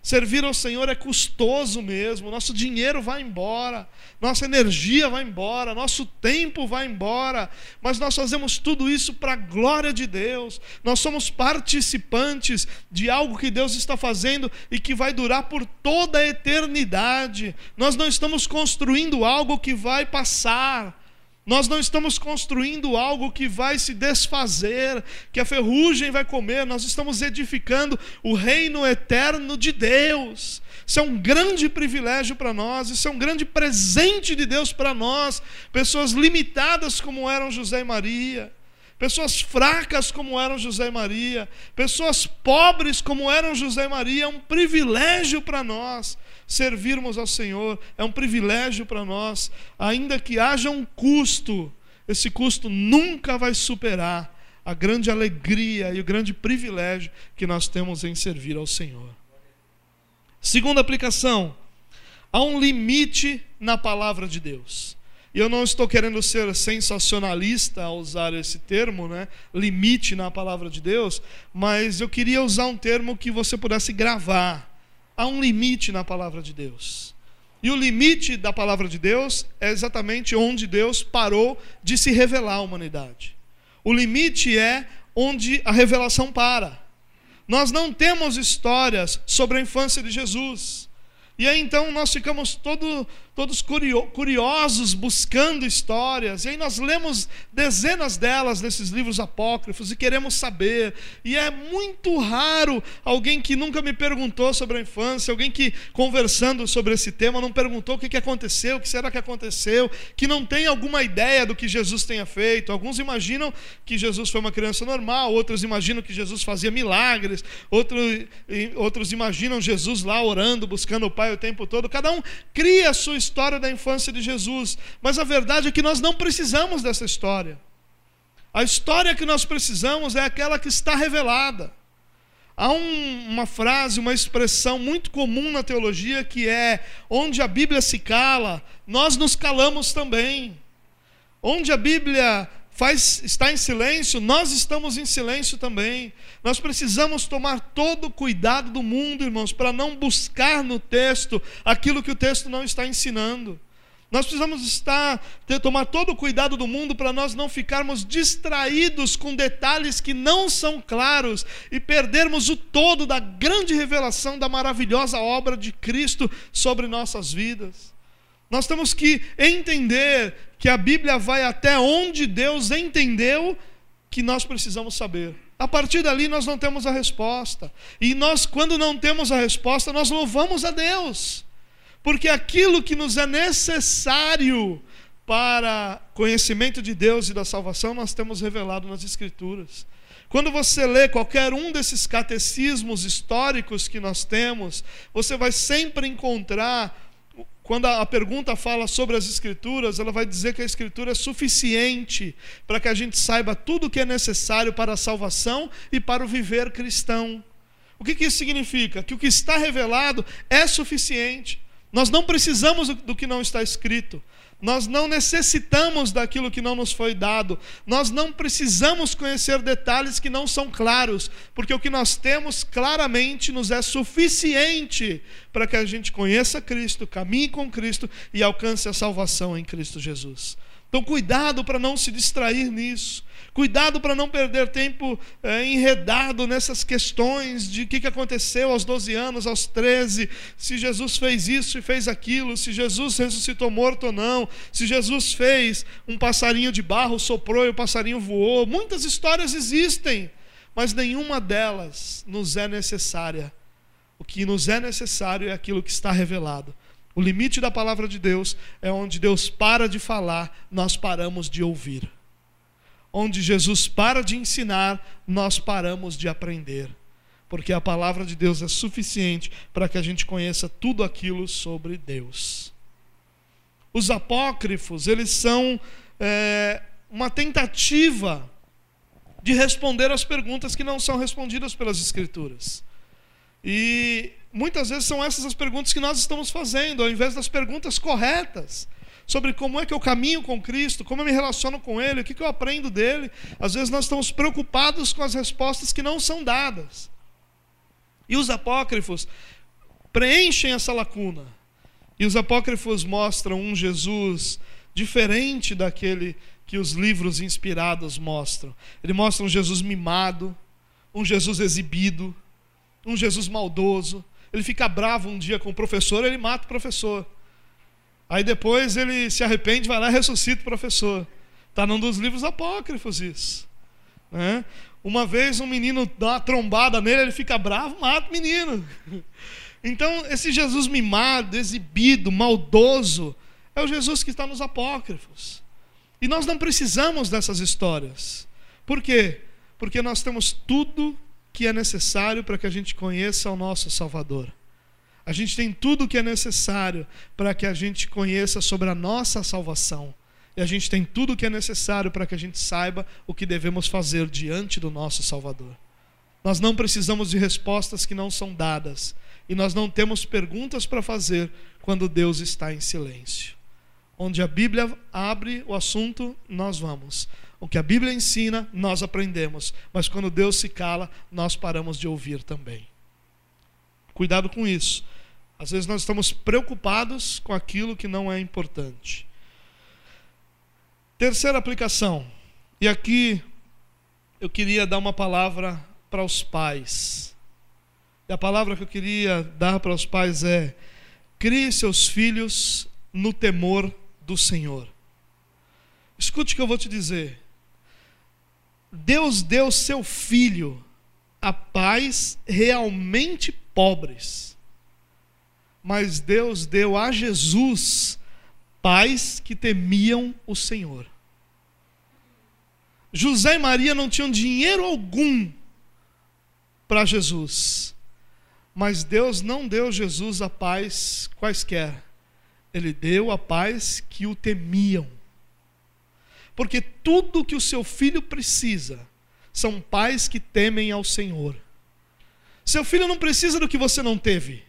Servir ao Senhor é custoso mesmo, nosso dinheiro vai embora, nossa energia vai embora, nosso tempo vai embora, mas nós fazemos tudo isso para a glória de Deus, nós somos participantes de algo que Deus está fazendo e que vai durar por toda a eternidade, nós não estamos construindo algo que vai passar, nós não estamos construindo algo que vai se desfazer, que a ferrugem vai comer, nós estamos edificando o reino eterno de Deus. Isso é um grande privilégio para nós, isso é um grande presente de Deus para nós, pessoas limitadas como eram José e Maria pessoas fracas como eram José e Maria, pessoas pobres como eram José e Maria, é um privilégio para nós servirmos ao Senhor, é um privilégio para nós, ainda que haja um custo, esse custo nunca vai superar a grande alegria e o grande privilégio que nós temos em servir ao Senhor. Segunda aplicação, há um limite na palavra de Deus. E eu não estou querendo ser sensacionalista ao usar esse termo, né? limite na palavra de Deus, mas eu queria usar um termo que você pudesse gravar há um limite na palavra de Deus. E o limite da palavra de Deus é exatamente onde Deus parou de se revelar à humanidade. O limite é onde a revelação para. Nós não temos histórias sobre a infância de Jesus. E aí então nós ficamos todo, todos curiosos buscando histórias, e aí nós lemos dezenas delas nesses livros apócrifos e queremos saber, e é muito raro alguém que nunca me perguntou sobre a infância, alguém que conversando sobre esse tema não perguntou o que, que aconteceu, o que será que aconteceu, que não tem alguma ideia do que Jesus tenha feito. Alguns imaginam que Jesus foi uma criança normal, outros imaginam que Jesus fazia milagres, outros, outros imaginam Jesus lá orando, buscando o Pai o tempo todo. Cada um cria a sua história história da infância de Jesus, mas a verdade é que nós não precisamos dessa história. A história que nós precisamos é aquela que está revelada. Há um, uma frase, uma expressão muito comum na teologia que é: onde a Bíblia se cala, nós nos calamos também. Onde a Bíblia faz, está em silêncio, nós estamos em silêncio também. Nós precisamos tomar todo o cuidado do mundo, irmãos, para não buscar no texto aquilo que o texto não está ensinando. Nós precisamos estar, ter, tomar todo o cuidado do mundo para nós não ficarmos distraídos com detalhes que não são claros e perdermos o todo da grande revelação da maravilhosa obra de Cristo sobre nossas vidas. Nós temos que entender que a Bíblia vai até onde Deus entendeu que nós precisamos saber. A partir dali nós não temos a resposta. E nós, quando não temos a resposta, nós louvamos a Deus. Porque aquilo que nos é necessário para conhecimento de Deus e da salvação, nós temos revelado nas Escrituras. Quando você lê qualquer um desses catecismos históricos que nós temos, você vai sempre encontrar quando a pergunta fala sobre as Escrituras, ela vai dizer que a Escritura é suficiente para que a gente saiba tudo o que é necessário para a salvação e para o viver cristão. O que, que isso significa? Que o que está revelado é suficiente. Nós não precisamos do que não está escrito. Nós não necessitamos daquilo que não nos foi dado. Nós não precisamos conhecer detalhes que não são claros, porque o que nós temos claramente nos é suficiente para que a gente conheça Cristo, caminhe com Cristo e alcance a salvação em Cristo Jesus. Então, cuidado para não se distrair nisso. Cuidado para não perder tempo é, enredado nessas questões de o que, que aconteceu aos 12 anos, aos 13, se Jesus fez isso e fez aquilo, se Jesus ressuscitou morto ou não, se Jesus fez um passarinho de barro, soprou e o passarinho voou. Muitas histórias existem, mas nenhuma delas nos é necessária. O que nos é necessário é aquilo que está revelado. O limite da palavra de Deus é onde Deus para de falar, nós paramos de ouvir onde Jesus para de ensinar, nós paramos de aprender. Porque a palavra de Deus é suficiente para que a gente conheça tudo aquilo sobre Deus. Os apócrifos, eles são é, uma tentativa de responder às perguntas que não são respondidas pelas Escrituras. E muitas vezes são essas as perguntas que nós estamos fazendo, ao invés das perguntas corretas sobre como é que eu caminho com Cristo, como eu me relaciono com Ele, o que, que eu aprendo dele. Às vezes nós estamos preocupados com as respostas que não são dadas. E os apócrifos preenchem essa lacuna. E os apócrifos mostram um Jesus diferente daquele que os livros inspirados mostram. Ele mostra um Jesus mimado, um Jesus exibido, um Jesus maldoso. Ele fica bravo um dia com o professor, ele mata o professor. Aí depois ele se arrepende, vai lá e ressuscita o professor. Está num dos livros apócrifos isso. Né? Uma vez um menino dá uma trombada nele, ele fica bravo, mata o menino. *laughs* Então, esse Jesus mimado, exibido, maldoso, é o Jesus que está nos apócrifos. E nós não precisamos dessas histórias. Por quê? Porque nós temos tudo que é necessário para que a gente conheça o nosso Salvador. A gente tem tudo o que é necessário para que a gente conheça sobre a nossa salvação. E a gente tem tudo o que é necessário para que a gente saiba o que devemos fazer diante do nosso Salvador. Nós não precisamos de respostas que não são dadas. E nós não temos perguntas para fazer quando Deus está em silêncio. Onde a Bíblia abre o assunto, nós vamos. O que a Bíblia ensina, nós aprendemos. Mas quando Deus se cala, nós paramos de ouvir também. Cuidado com isso. Às vezes nós estamos preocupados com aquilo que não é importante. Terceira aplicação. E aqui eu queria dar uma palavra para os pais. E a palavra que eu queria dar para os pais é: crie seus filhos no temor do Senhor. Escute o que eu vou te dizer. Deus deu seu filho a pais realmente pobres mas Deus deu a Jesus pais que temiam o Senhor. José e Maria não tinham dinheiro algum para Jesus, mas Deus não deu Jesus a pais quaisquer, Ele deu a pais que o temiam. Porque tudo que o seu filho precisa são pais que temem ao Senhor. Seu filho não precisa do que você não teve.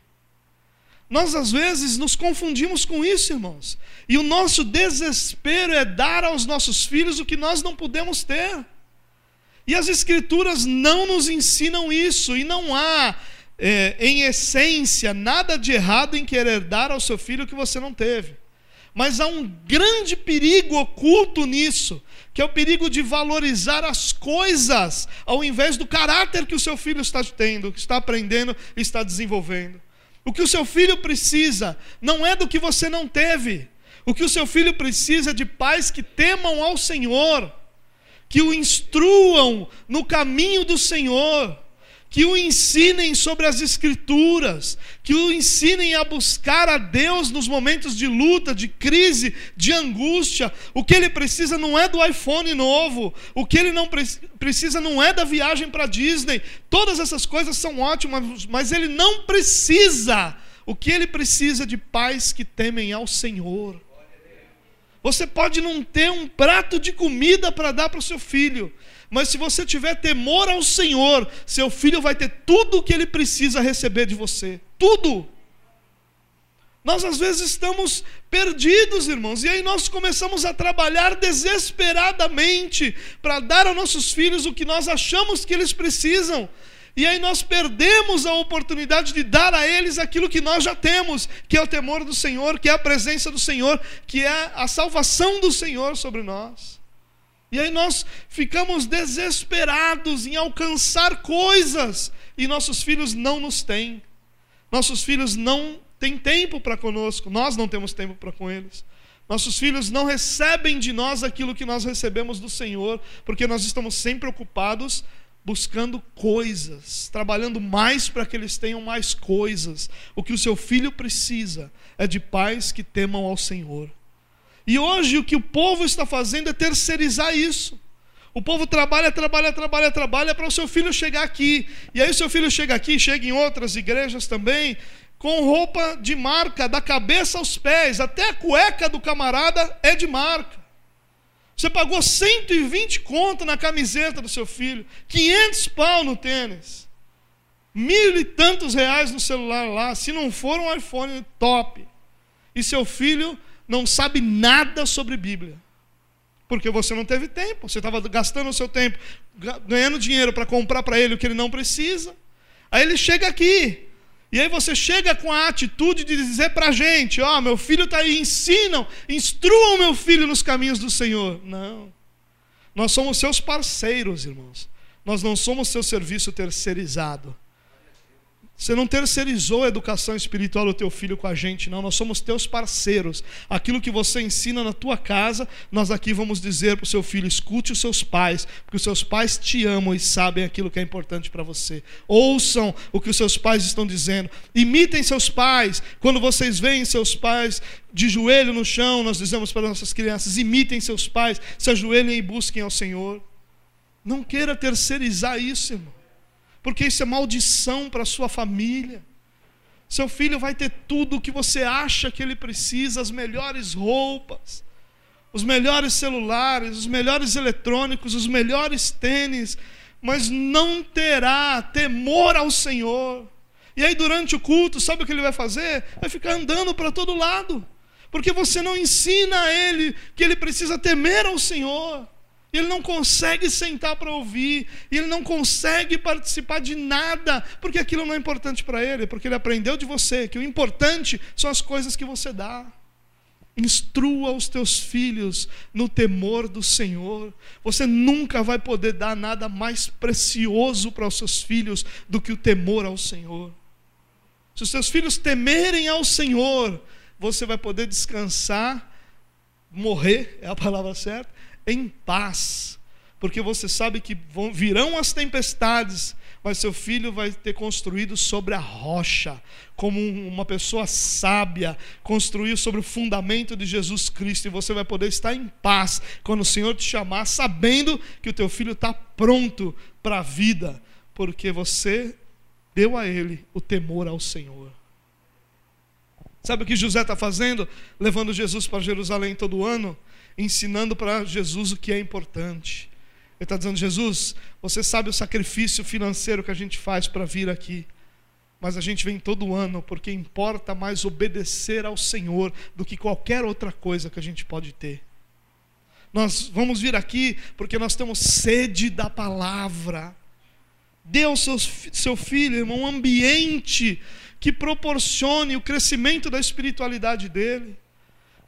Nós às vezes nos confundimos com isso, irmãos. E o nosso desespero é dar aos nossos filhos o que nós não podemos ter. E as Escrituras não nos ensinam isso, e não há, é, em essência, nada de errado em querer dar ao seu filho o que você não teve. Mas há um grande perigo oculto nisso, que é o perigo de valorizar as coisas ao invés do caráter que o seu filho está tendo, que está aprendendo e está desenvolvendo. O que o seu filho precisa não é do que você não teve. O que o seu filho precisa é de pais que temam ao Senhor, que o instruam no caminho do Senhor que o ensinem sobre as Escrituras, que o ensinem a buscar a Deus nos momentos de luta, de crise, de angústia. O que ele precisa não é do iPhone novo, o que ele não precisa não é da viagem para Disney. Todas essas coisas são ótimas, mas ele não precisa. O que ele precisa é de pais que temem ao Senhor. Você pode não ter um prato de comida para dar para o seu filho, mas se você tiver temor ao Senhor, seu filho vai ter tudo o que ele precisa receber de você. Tudo. Nós às vezes estamos perdidos, irmãos, e aí nós começamos a trabalhar desesperadamente para dar aos nossos filhos o que nós achamos que eles precisam. E aí nós perdemos a oportunidade de dar a eles aquilo que nós já temos, que é o temor do Senhor, que é a presença do Senhor, que é a salvação do Senhor sobre nós. E aí nós ficamos desesperados em alcançar coisas e nossos filhos não nos têm. Nossos filhos não têm tempo para conosco, nós não temos tempo para com eles. Nossos filhos não recebem de nós aquilo que nós recebemos do Senhor, porque nós estamos sempre ocupados buscando coisas, trabalhando mais para que eles tenham mais coisas. O que o seu filho precisa é de pais que temam ao Senhor. E hoje o que o povo está fazendo é terceirizar isso. O povo trabalha, trabalha, trabalha, trabalha para o seu filho chegar aqui. E aí o seu filho chega aqui, chega em outras igrejas também, com roupa de marca, da cabeça aos pés, até a cueca do camarada é de marca. Você pagou 120 conto na camiseta do seu filho, 500 pau no tênis, mil e tantos reais no celular lá, se não for um iPhone top. E seu filho não sabe nada sobre Bíblia. Porque você não teve tempo, você estava gastando o seu tempo, ganhando dinheiro para comprar para ele o que ele não precisa. Aí ele chega aqui, e aí você chega com a atitude de dizer para a gente: Ó, oh, meu filho está aí, ensinam, instruam meu filho nos caminhos do Senhor. Não. Nós somos seus parceiros, irmãos. Nós não somos seu serviço terceirizado. Você não terceirizou a educação espiritual do teu filho com a gente, não. Nós somos teus parceiros. Aquilo que você ensina na tua casa, nós aqui vamos dizer para o seu filho: escute os seus pais, porque os seus pais te amam e sabem aquilo que é importante para você. Ouçam o que os seus pais estão dizendo. Imitem seus pais. Quando vocês veem seus pais de joelho no chão, nós dizemos para nossas crianças: imitem seus pais, se ajoelhem e busquem ao Senhor. Não queira terceirizar isso, irmão porque isso é maldição para sua família. Seu filho vai ter tudo o que você acha que ele precisa, as melhores roupas, os melhores celulares, os melhores eletrônicos, os melhores tênis, mas não terá temor ao Senhor. E aí, durante o culto, sabe o que ele vai fazer? Vai ficar andando para todo lado, porque você não ensina a ele que ele precisa temer ao Senhor. Ele não consegue sentar para ouvir, ele não consegue participar de nada, porque aquilo não é importante para ele, porque ele aprendeu de você que o importante são as coisas que você dá. Instrua os teus filhos no temor do Senhor. Você nunca vai poder dar nada mais precioso para os seus filhos do que o temor ao Senhor. Se os seus filhos temerem ao Senhor, você vai poder descansar, morrer, é a palavra certa, em paz, porque você sabe que vão, virão as tempestades, mas seu filho vai ter construído sobre a rocha, como uma pessoa sábia, construiu sobre o fundamento de Jesus Cristo, e você vai poder estar em paz quando o Senhor te chamar, sabendo que o teu filho está pronto para a vida, porque você deu a ele o temor ao Senhor. Sabe o que José está fazendo? Levando Jesus para Jerusalém todo ano ensinando para Jesus o que é importante. Ele está dizendo: Jesus, você sabe o sacrifício financeiro que a gente faz para vir aqui, mas a gente vem todo ano porque importa mais obedecer ao Senhor do que qualquer outra coisa que a gente pode ter. Nós vamos vir aqui porque nós temos sede da palavra. Dê ao seu, seu filho, irmão, um ambiente que proporcione o crescimento da espiritualidade dele.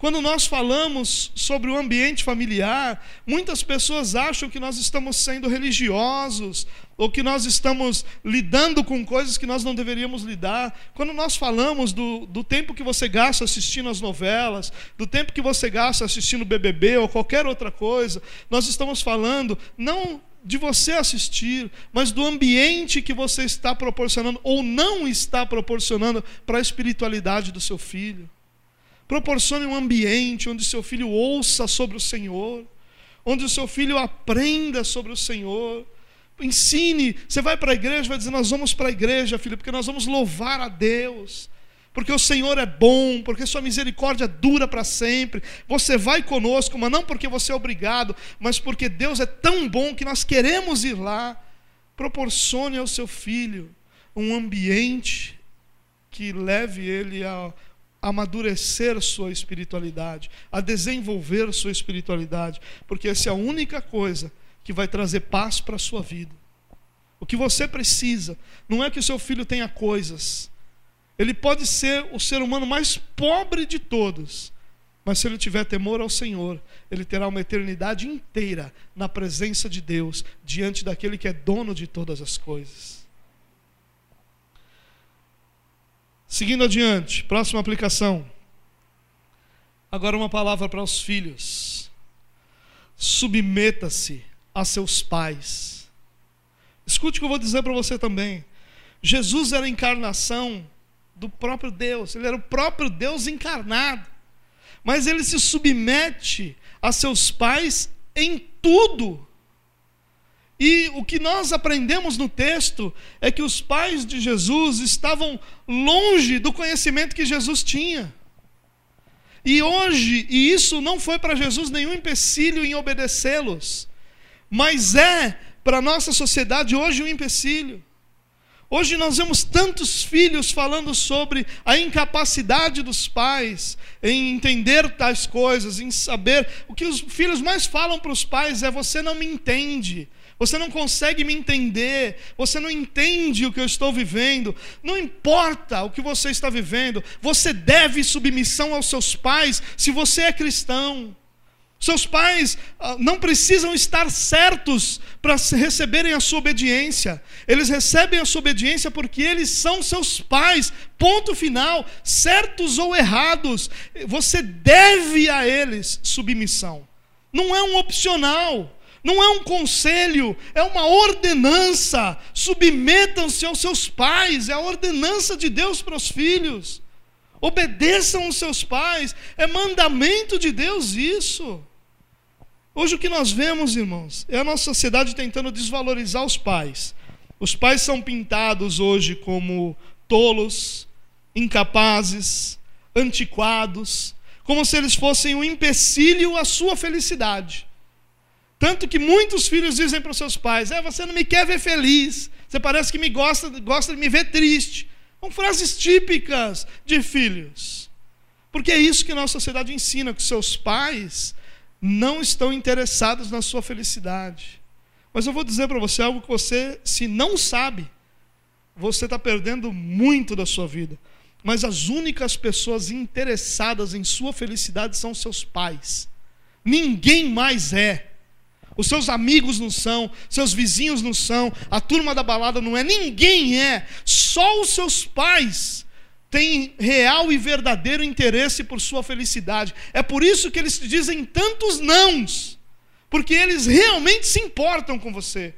Quando nós falamos sobre o ambiente familiar, muitas pessoas acham que nós estamos sendo religiosos ou que nós estamos lidando com coisas que nós não deveríamos lidar. Quando nós falamos do, do tempo que você gasta assistindo as novelas, do tempo que você gasta assistindo BBB ou qualquer outra coisa, nós estamos falando não de você assistir, mas do ambiente que você está proporcionando ou não está proporcionando para a espiritualidade do seu filho. Proporcione um ambiente onde seu filho ouça sobre o Senhor, onde o seu filho aprenda sobre o Senhor. Ensine, você vai para a igreja, vai dizer: Nós vamos para a igreja, filho, porque nós vamos louvar a Deus porque o Senhor é bom, porque Sua misericórdia dura para sempre. Você vai conosco, mas não porque você é obrigado, mas porque Deus é tão bom que nós queremos ir lá. Proporcione ao seu filho um ambiente que leve ele a amadurecer sua espiritualidade, a desenvolver sua espiritualidade, porque essa é a única coisa que vai trazer paz para a sua vida. O que você precisa não é que o seu filho tenha coisas, ele pode ser o ser humano mais pobre de todos, mas se ele tiver temor ao Senhor, ele terá uma eternidade inteira na presença de Deus, diante daquele que é dono de todas as coisas. Seguindo adiante, próxima aplicação. Agora uma palavra para os filhos. Submeta-se a seus pais. Escute o que eu vou dizer para você também. Jesus era a encarnação do próprio Deus, ele era o próprio Deus encarnado. Mas ele se submete a seus pais em tudo. E o que nós aprendemos no texto é que os pais de Jesus estavam longe do conhecimento que Jesus tinha. E hoje, e isso não foi para Jesus nenhum empecilho em obedecê-los, mas é para a nossa sociedade hoje um empecilho. Hoje nós vemos tantos filhos falando sobre a incapacidade dos pais em entender tais coisas, em saber. O que os filhos mais falam para os pais é: você não me entende. Você não consegue me entender, você não entende o que eu estou vivendo, não importa o que você está vivendo, você deve submissão aos seus pais se você é cristão. Seus pais ah, não precisam estar certos para receberem a sua obediência. Eles recebem a sua obediência porque eles são seus pais. Ponto final. Certos ou errados, você deve a eles submissão. Não é um opcional. Não é um conselho, é uma ordenança. Submetam-se aos seus pais, é a ordenança de Deus para os filhos. Obedeçam os seus pais, é mandamento de Deus isso. Hoje o que nós vemos, irmãos, é a nossa sociedade tentando desvalorizar os pais. Os pais são pintados hoje como tolos, incapazes, antiquados, como se eles fossem um empecilho à sua felicidade. Tanto que muitos filhos dizem para os seus pais: é, você não me quer ver feliz, você parece que me gosta, gosta de me ver triste. São frases típicas de filhos. Porque é isso que a nossa sociedade ensina, que seus pais não estão interessados na sua felicidade. Mas eu vou dizer para você algo que você, se não sabe, você está perdendo muito da sua vida. Mas as únicas pessoas interessadas em sua felicidade são seus pais. Ninguém mais é. Os seus amigos não são, seus vizinhos não são, a turma da balada não é, ninguém é. Só os seus pais têm real e verdadeiro interesse por sua felicidade. É por isso que eles te dizem tantos nãos, porque eles realmente se importam com você.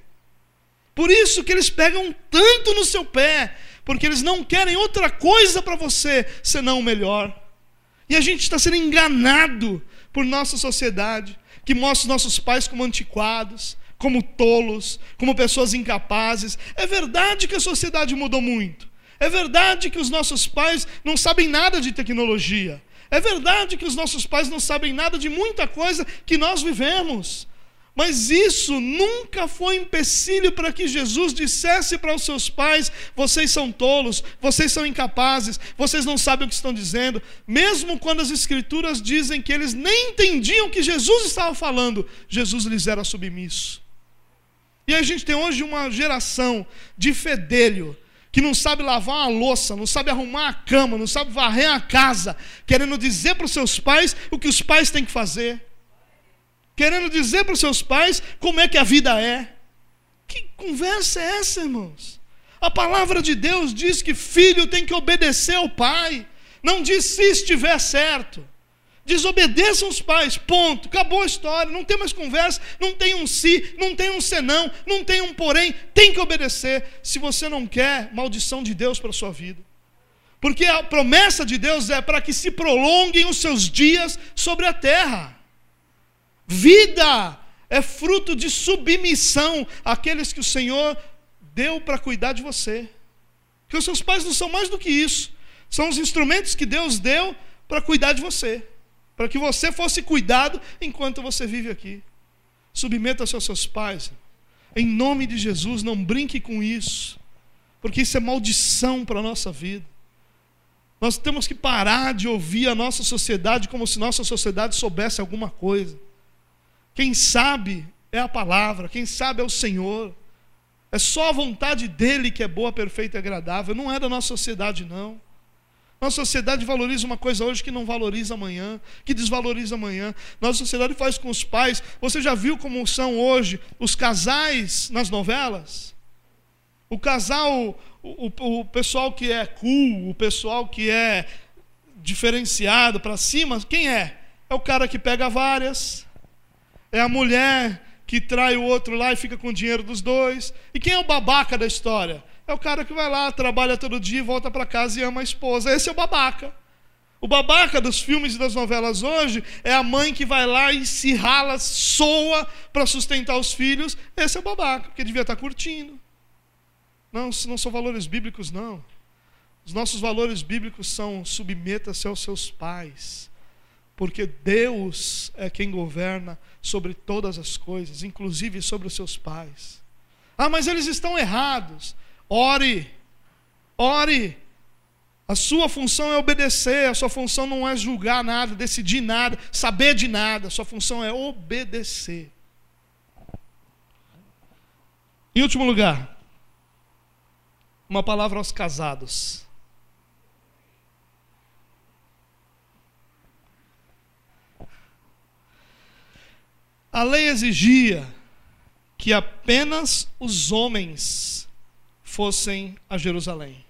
Por isso que eles pegam tanto no seu pé, porque eles não querem outra coisa para você senão o melhor. E a gente está sendo enganado por nossa sociedade, que mostra os nossos pais como antiquados, como tolos, como pessoas incapazes. É verdade que a sociedade mudou muito. É verdade que os nossos pais não sabem nada de tecnologia. É verdade que os nossos pais não sabem nada de muita coisa que nós vivemos. Mas isso nunca foi empecilho para que Jesus dissesse para os seus pais: vocês são tolos, vocês são incapazes, vocês não sabem o que estão dizendo. Mesmo quando as Escrituras dizem que eles nem entendiam o que Jesus estava falando, Jesus lhes era submisso. E a gente tem hoje uma geração de fedelho que não sabe lavar uma louça, não sabe arrumar a cama, não sabe varrer a casa, querendo dizer para os seus pais o que os pais têm que fazer, querendo dizer para os seus pais como é que a vida é. Que conversa é essa, irmãos? A palavra de Deus diz que filho tem que obedecer ao pai, não diz se estiver certo. Desobedeçam os pais, ponto. Acabou a história, não tem mais conversa, não tem um si, não tem um senão, não tem um porém, tem que obedecer. Se você não quer, maldição de Deus para a sua vida. Porque a promessa de Deus é para que se prolonguem os seus dias sobre a terra. Vida é fruto de submissão àqueles que o Senhor deu para cuidar de você. Que os seus pais não são mais do que isso. São os instrumentos que Deus deu para cuidar de você para que você fosse cuidado enquanto você vive aqui. Submeta-se aos seus pais. Em nome de Jesus, não brinque com isso, porque isso é maldição para a nossa vida. Nós temos que parar de ouvir a nossa sociedade como se nossa sociedade soubesse alguma coisa. Quem sabe é a palavra, quem sabe é o Senhor. É só a vontade dele que é boa, perfeita e agradável, não é da nossa sociedade, não. Nossa sociedade valoriza uma coisa hoje que não valoriza amanhã, que desvaloriza amanhã. Nossa sociedade faz com os pais. Você já viu como são hoje os casais nas novelas? O casal, o, o, o pessoal que é cool, o pessoal que é diferenciado para cima, quem é? É o cara que pega várias, é a mulher que trai o outro lá e fica com o dinheiro dos dois. E quem é o babaca da história? É o cara que vai lá, trabalha todo dia, volta para casa e ama a esposa. Esse é o babaca. O babaca dos filmes e das novelas hoje é a mãe que vai lá e se rala, soa para sustentar os filhos. Esse é o babaca, que devia estar tá curtindo. Não, não são valores bíblicos, não. Os nossos valores bíblicos são submeta-se aos seus pais, porque Deus é quem governa sobre todas as coisas, inclusive sobre os seus pais. Ah, mas eles estão errados. Ore, ore. A sua função é obedecer, a sua função não é julgar nada, decidir nada, saber de nada, a sua função é obedecer. Em último lugar, uma palavra aos casados. A lei exigia que apenas os homens fossem a Jerusalém.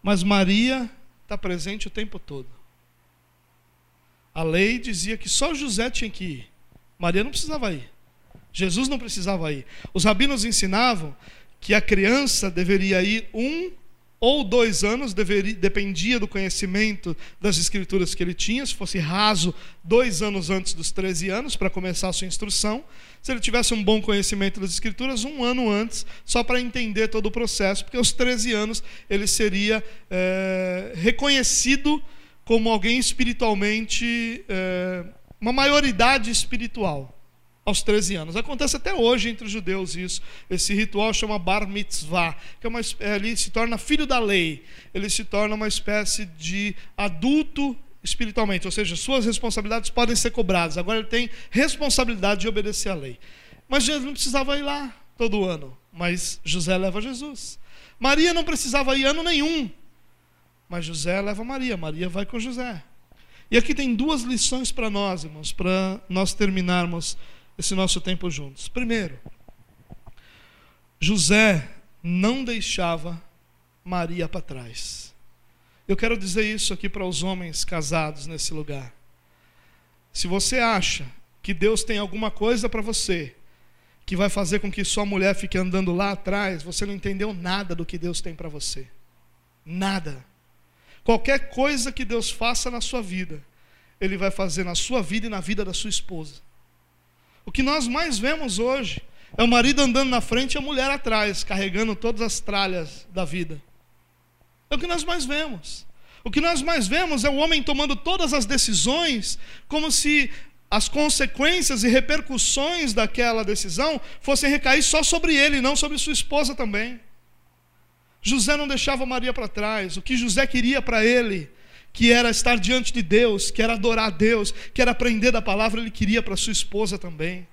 Mas Maria está presente o tempo todo. A lei dizia que só José tinha que ir. Maria não precisava ir. Jesus não precisava ir. Os rabinos ensinavam que a criança deveria ir um ou dois anos, deveria, dependia do conhecimento das escrituras que ele tinha, se fosse raso, dois anos antes dos 13 anos, para começar a sua instrução. Se ele tivesse um bom conhecimento das escrituras, um ano antes, só para entender todo o processo, porque aos 13 anos ele seria é, reconhecido como alguém espiritualmente, é, uma maioridade espiritual aos 13 anos. Acontece até hoje entre os judeus isso. Esse ritual chama bar mitzvah, que é uma, ele se torna filho da lei. Ele se torna uma espécie de adulto espiritualmente, ou seja, suas responsabilidades podem ser cobradas. Agora ele tem responsabilidade de obedecer à lei. Mas Jesus não precisava ir lá todo ano, mas José leva Jesus. Maria não precisava ir ano nenhum, mas José leva Maria, Maria vai com José. E aqui tem duas lições para nós, irmãos, para nós terminarmos esse nosso tempo juntos. Primeiro, José não deixava Maria para trás. Eu quero dizer isso aqui para os homens casados nesse lugar. Se você acha que Deus tem alguma coisa para você que vai fazer com que sua mulher fique andando lá atrás, você não entendeu nada do que Deus tem para você. Nada. Qualquer coisa que Deus faça na sua vida, Ele vai fazer na sua vida e na vida da sua esposa. O que nós mais vemos hoje é o marido andando na frente e a mulher atrás, carregando todas as tralhas da vida. É o que nós mais vemos. O que nós mais vemos é o homem tomando todas as decisões como se as consequências e repercussões daquela decisão fossem recair só sobre ele, não sobre sua esposa também. José não deixava Maria para trás. O que José queria para ele que era estar diante de Deus, que era adorar a Deus, que era aprender da palavra, ele queria para sua esposa também.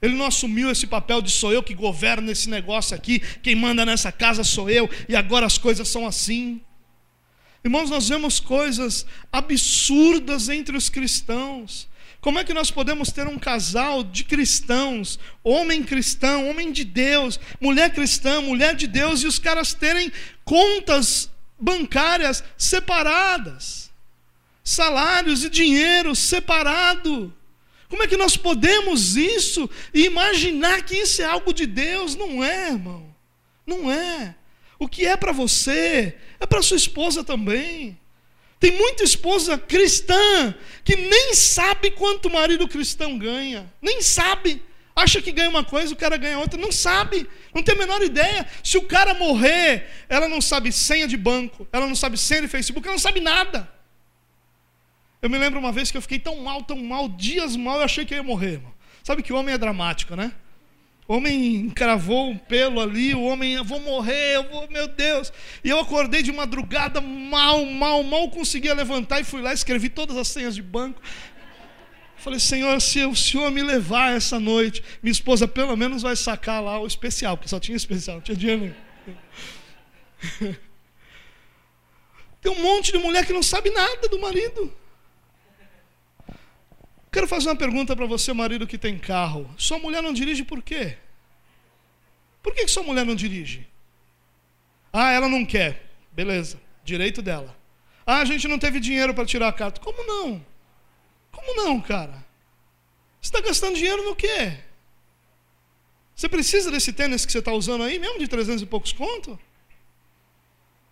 Ele não assumiu esse papel de sou eu que governo esse negócio aqui, quem manda nessa casa sou eu, e agora as coisas são assim. Irmãos, nós vemos coisas absurdas entre os cristãos. Como é que nós podemos ter um casal de cristãos, homem cristão, homem de Deus, mulher cristã, mulher de Deus, e os caras terem contas bancárias separadas, salários e dinheiro separado? Como é que nós podemos isso e imaginar que isso é algo de Deus? Não é, irmão. Não é. O que é para você é para sua esposa também. Tem muita esposa cristã que nem sabe quanto o marido cristão ganha, nem sabe. Acha que ganha uma coisa, o cara ganha outra, não sabe, não tem a menor ideia. Se o cara morrer, ela não sabe senha de banco, ela não sabe senha de Facebook, ela não sabe nada. Eu me lembro uma vez que eu fiquei tão mal, tão mal, dias mal, eu achei que eu ia morrer. Irmão. Sabe que o homem é dramático, né? O homem encravou um pelo ali, o homem, eu vou morrer, eu vou, meu Deus. E eu acordei de madrugada, mal, mal, mal conseguia levantar e fui lá, escrevi todas as senhas de banco. Falei, Senhor, se o Senhor me levar essa noite, minha esposa pelo menos vai sacar lá o especial, porque só tinha especial, não tinha dinheiro nenhum. *laughs* Tem um monte de mulher que não sabe nada do marido. Quero fazer uma pergunta para você, marido que tem carro. Sua mulher não dirige por quê? Por que, que sua mulher não dirige? Ah, ela não quer. Beleza, direito dela. Ah, a gente não teve dinheiro para tirar a carta. Como não? Como não, cara? Você está gastando dinheiro no quê? Você precisa desse tênis que você está usando aí, mesmo de 300 e poucos conto?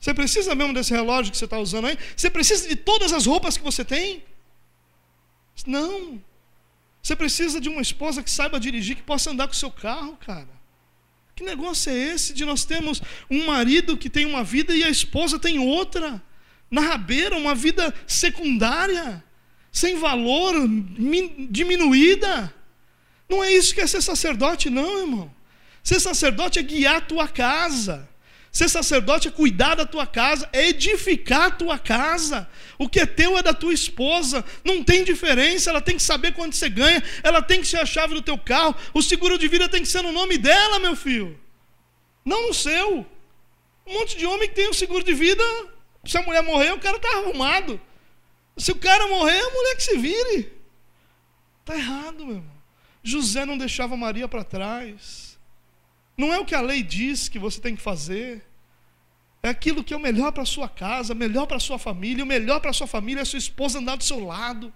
Você precisa mesmo desse relógio que você está usando aí? Você precisa de todas as roupas que você tem? Não. Você precisa de uma esposa que saiba dirigir, que possa andar com o seu carro, cara. Que negócio é esse de nós termos um marido que tem uma vida e a esposa tem outra? Na rabeira, uma vida secundária, sem valor, diminuída. Não é isso que é ser sacerdote, não, irmão. Ser sacerdote é guiar a tua casa. Ser sacerdote é cuidar da tua casa, é edificar a tua casa. O que é teu é da tua esposa. Não tem diferença, ela tem que saber quanto você ganha, ela tem que ser a chave do teu carro. O seguro de vida tem que ser no nome dela, meu filho. Não no seu. Um monte de homem que tem o seguro de vida, se a mulher morrer, o cara está arrumado. Se o cara morrer, a mulher que se vire. Está errado, meu irmão. José não deixava Maria para trás. Não é o que a lei diz que você tem que fazer. É aquilo que é o melhor para sua casa, melhor para sua família. O melhor para sua família é sua esposa andar do seu lado.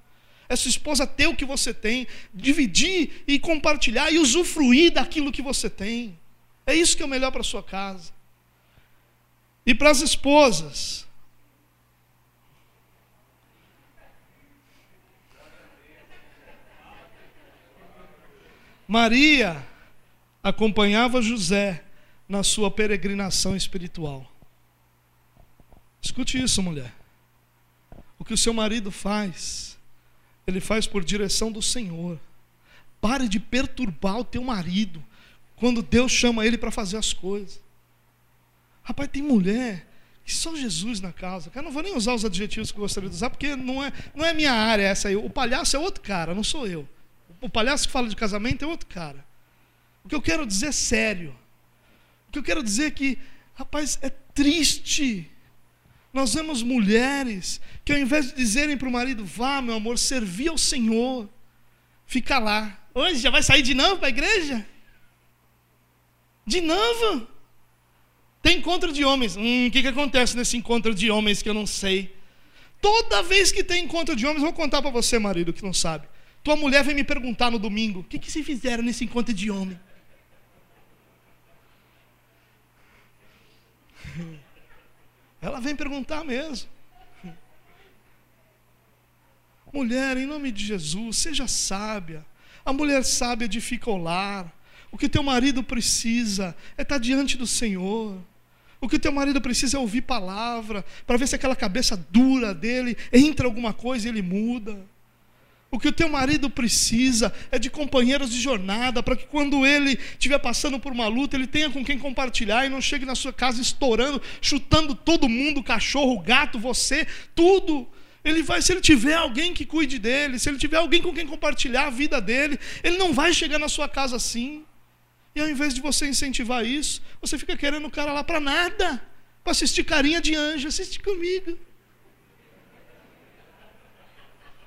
É sua esposa ter o que você tem, dividir e compartilhar e usufruir daquilo que você tem. É isso que é o melhor para sua casa. E para as esposas. Maria acompanhava José na sua peregrinação espiritual. Escute isso, mulher. O que o seu marido faz, ele faz por direção do Senhor. Pare de perturbar o teu marido quando Deus chama ele para fazer as coisas. Rapaz, tem mulher que só Jesus na casa. Eu não vou nem usar os adjetivos que eu gostaria de usar, porque não é, não é minha área essa aí. O palhaço é outro cara, não sou eu. O palhaço que fala de casamento é outro cara. O que eu quero dizer é sério. O que eu quero dizer é que, rapaz, é triste. Nós vemos mulheres que ao invés de dizerem para o marido, vá, meu amor, servir ao Senhor, fica lá. Hoje já vai sair de novo para a igreja? De novo? Tem encontro de homens. Hum, o que, que acontece nesse encontro de homens que eu não sei? Toda vez que tem encontro de homens, vou contar para você, marido, que não sabe. Tua mulher vem me perguntar no domingo: o que, que se fizeram nesse encontro de homem? *laughs* Ela vem perguntar mesmo. Mulher, em nome de Jesus, seja sábia. A mulher sábia edifica o lar. O que teu marido precisa é estar diante do Senhor. O que teu marido precisa é ouvir palavra, para ver se aquela cabeça dura dele entra alguma coisa e ele muda. O que o teu marido precisa é de companheiros de jornada, para que quando ele estiver passando por uma luta, ele tenha com quem compartilhar e não chegue na sua casa estourando, chutando todo mundo, cachorro, gato, você, tudo. Ele vai, se ele tiver alguém que cuide dele, se ele tiver alguém com quem compartilhar a vida dele, ele não vai chegar na sua casa assim. E ao invés de você incentivar isso, você fica querendo o cara lá para nada, para assistir carinha de anjo, assiste comigo.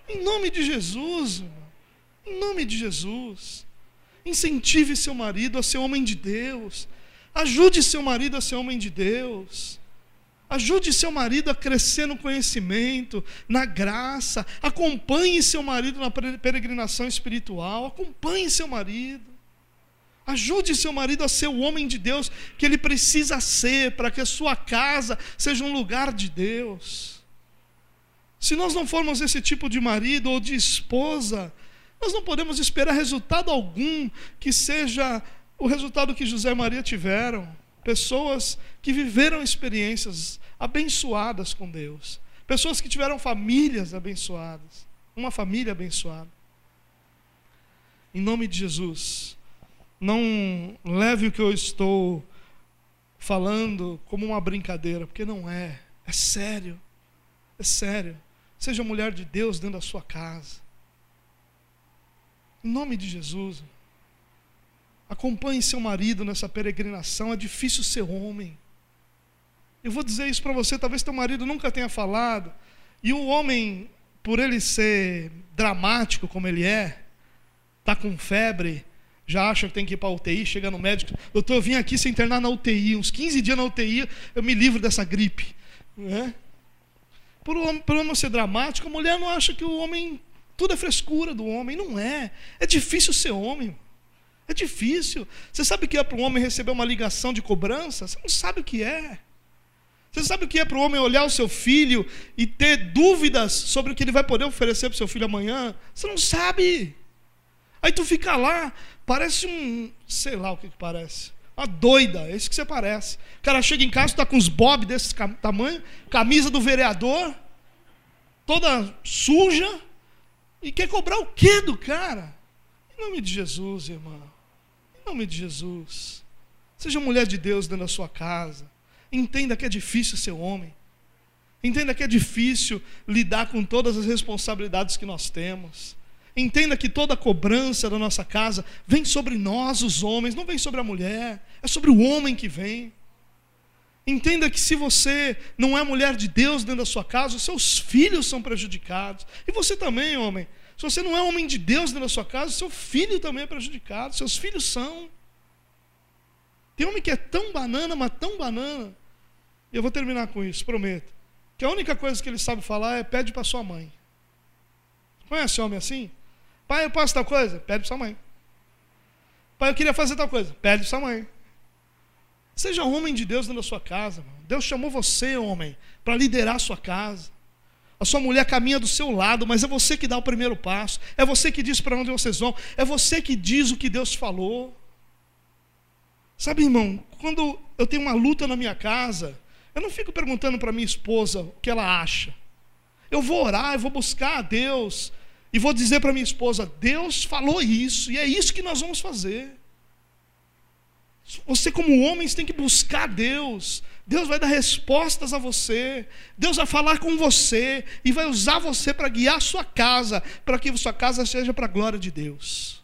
Em nome de Jesus, em nome de Jesus. Incentive seu marido a ser homem de Deus. Ajude seu marido a ser homem de Deus. Ajude seu marido a crescer no conhecimento, na graça. Acompanhe seu marido na peregrinação espiritual. Acompanhe seu marido. Ajude seu marido a ser o homem de Deus que ele precisa ser para que a sua casa seja um lugar de Deus. Se nós não formos esse tipo de marido ou de esposa, nós não podemos esperar resultado algum que seja o resultado que José e Maria tiveram. Pessoas que viveram experiências abençoadas com Deus. Pessoas que tiveram famílias abençoadas. Uma família abençoada. Em nome de Jesus não leve o que eu estou falando como uma brincadeira, porque não é. É sério. É sério. Seja mulher de Deus dentro da sua casa. Em nome de Jesus. Acompanhe seu marido nessa peregrinação. É difícil ser homem. Eu vou dizer isso para você, talvez teu marido nunca tenha falado. E o homem, por ele ser dramático como ele é, está com febre, já acha que tem que ir para a UTI, chega no médico, doutor, eu vim aqui se internar na UTI, uns 15 dias na UTI, eu me livro dessa gripe. Né? Por, o, por homem ser dramático, a mulher não acha que o homem, tudo é frescura do homem, não é. É difícil ser homem. É difícil. Você sabe o que é para um homem receber uma ligação de cobrança? Você não sabe o que é. Você sabe o que é para o homem olhar o seu filho e ter dúvidas sobre o que ele vai poder oferecer para o seu filho amanhã? Você não sabe. Aí tu fica lá, parece um, sei lá o que, que parece. Uma doida, é isso que você parece. O cara chega em casa, está com os bob desse tamanho, camisa do vereador, toda suja, e quer cobrar o quê do cara? Em nome de Jesus, irmão. Em nome de Jesus. Seja mulher de Deus dentro da sua casa. Entenda que é difícil ser homem. Entenda que é difícil lidar com todas as responsabilidades que nós temos. Entenda que toda a cobrança da nossa casa vem sobre nós, os homens, não vem sobre a mulher, é sobre o homem que vem. Entenda que se você não é mulher de Deus dentro da sua casa, os seus filhos são prejudicados. E você também, homem. Se você não é homem de Deus dentro da sua casa, seu filho também é prejudicado. Seus filhos são. Tem homem que é tão banana, mas tão banana. E eu vou terminar com isso, prometo. Que a única coisa que ele sabe falar é pede para sua mãe. Conhece homem assim? Pai, eu posso tal coisa? Pede para sua mãe. Pai, eu queria fazer tal coisa. Pede para sua mãe. Seja homem de Deus dentro da sua casa. Mano. Deus chamou você, homem, para liderar a sua casa. A sua mulher caminha do seu lado, mas é você que dá o primeiro passo. É você que diz para onde vocês vão. É você que diz o que Deus falou. Sabe, irmão, quando eu tenho uma luta na minha casa, eu não fico perguntando para minha esposa o que ela acha. Eu vou orar, eu vou buscar a Deus, e vou dizer para minha esposa: Deus falou isso, e é isso que nós vamos fazer. Você, como homem, tem que buscar Deus. Deus vai dar respostas a você. Deus vai falar com você e vai usar você para guiar a sua casa, para que sua casa seja para a glória de Deus.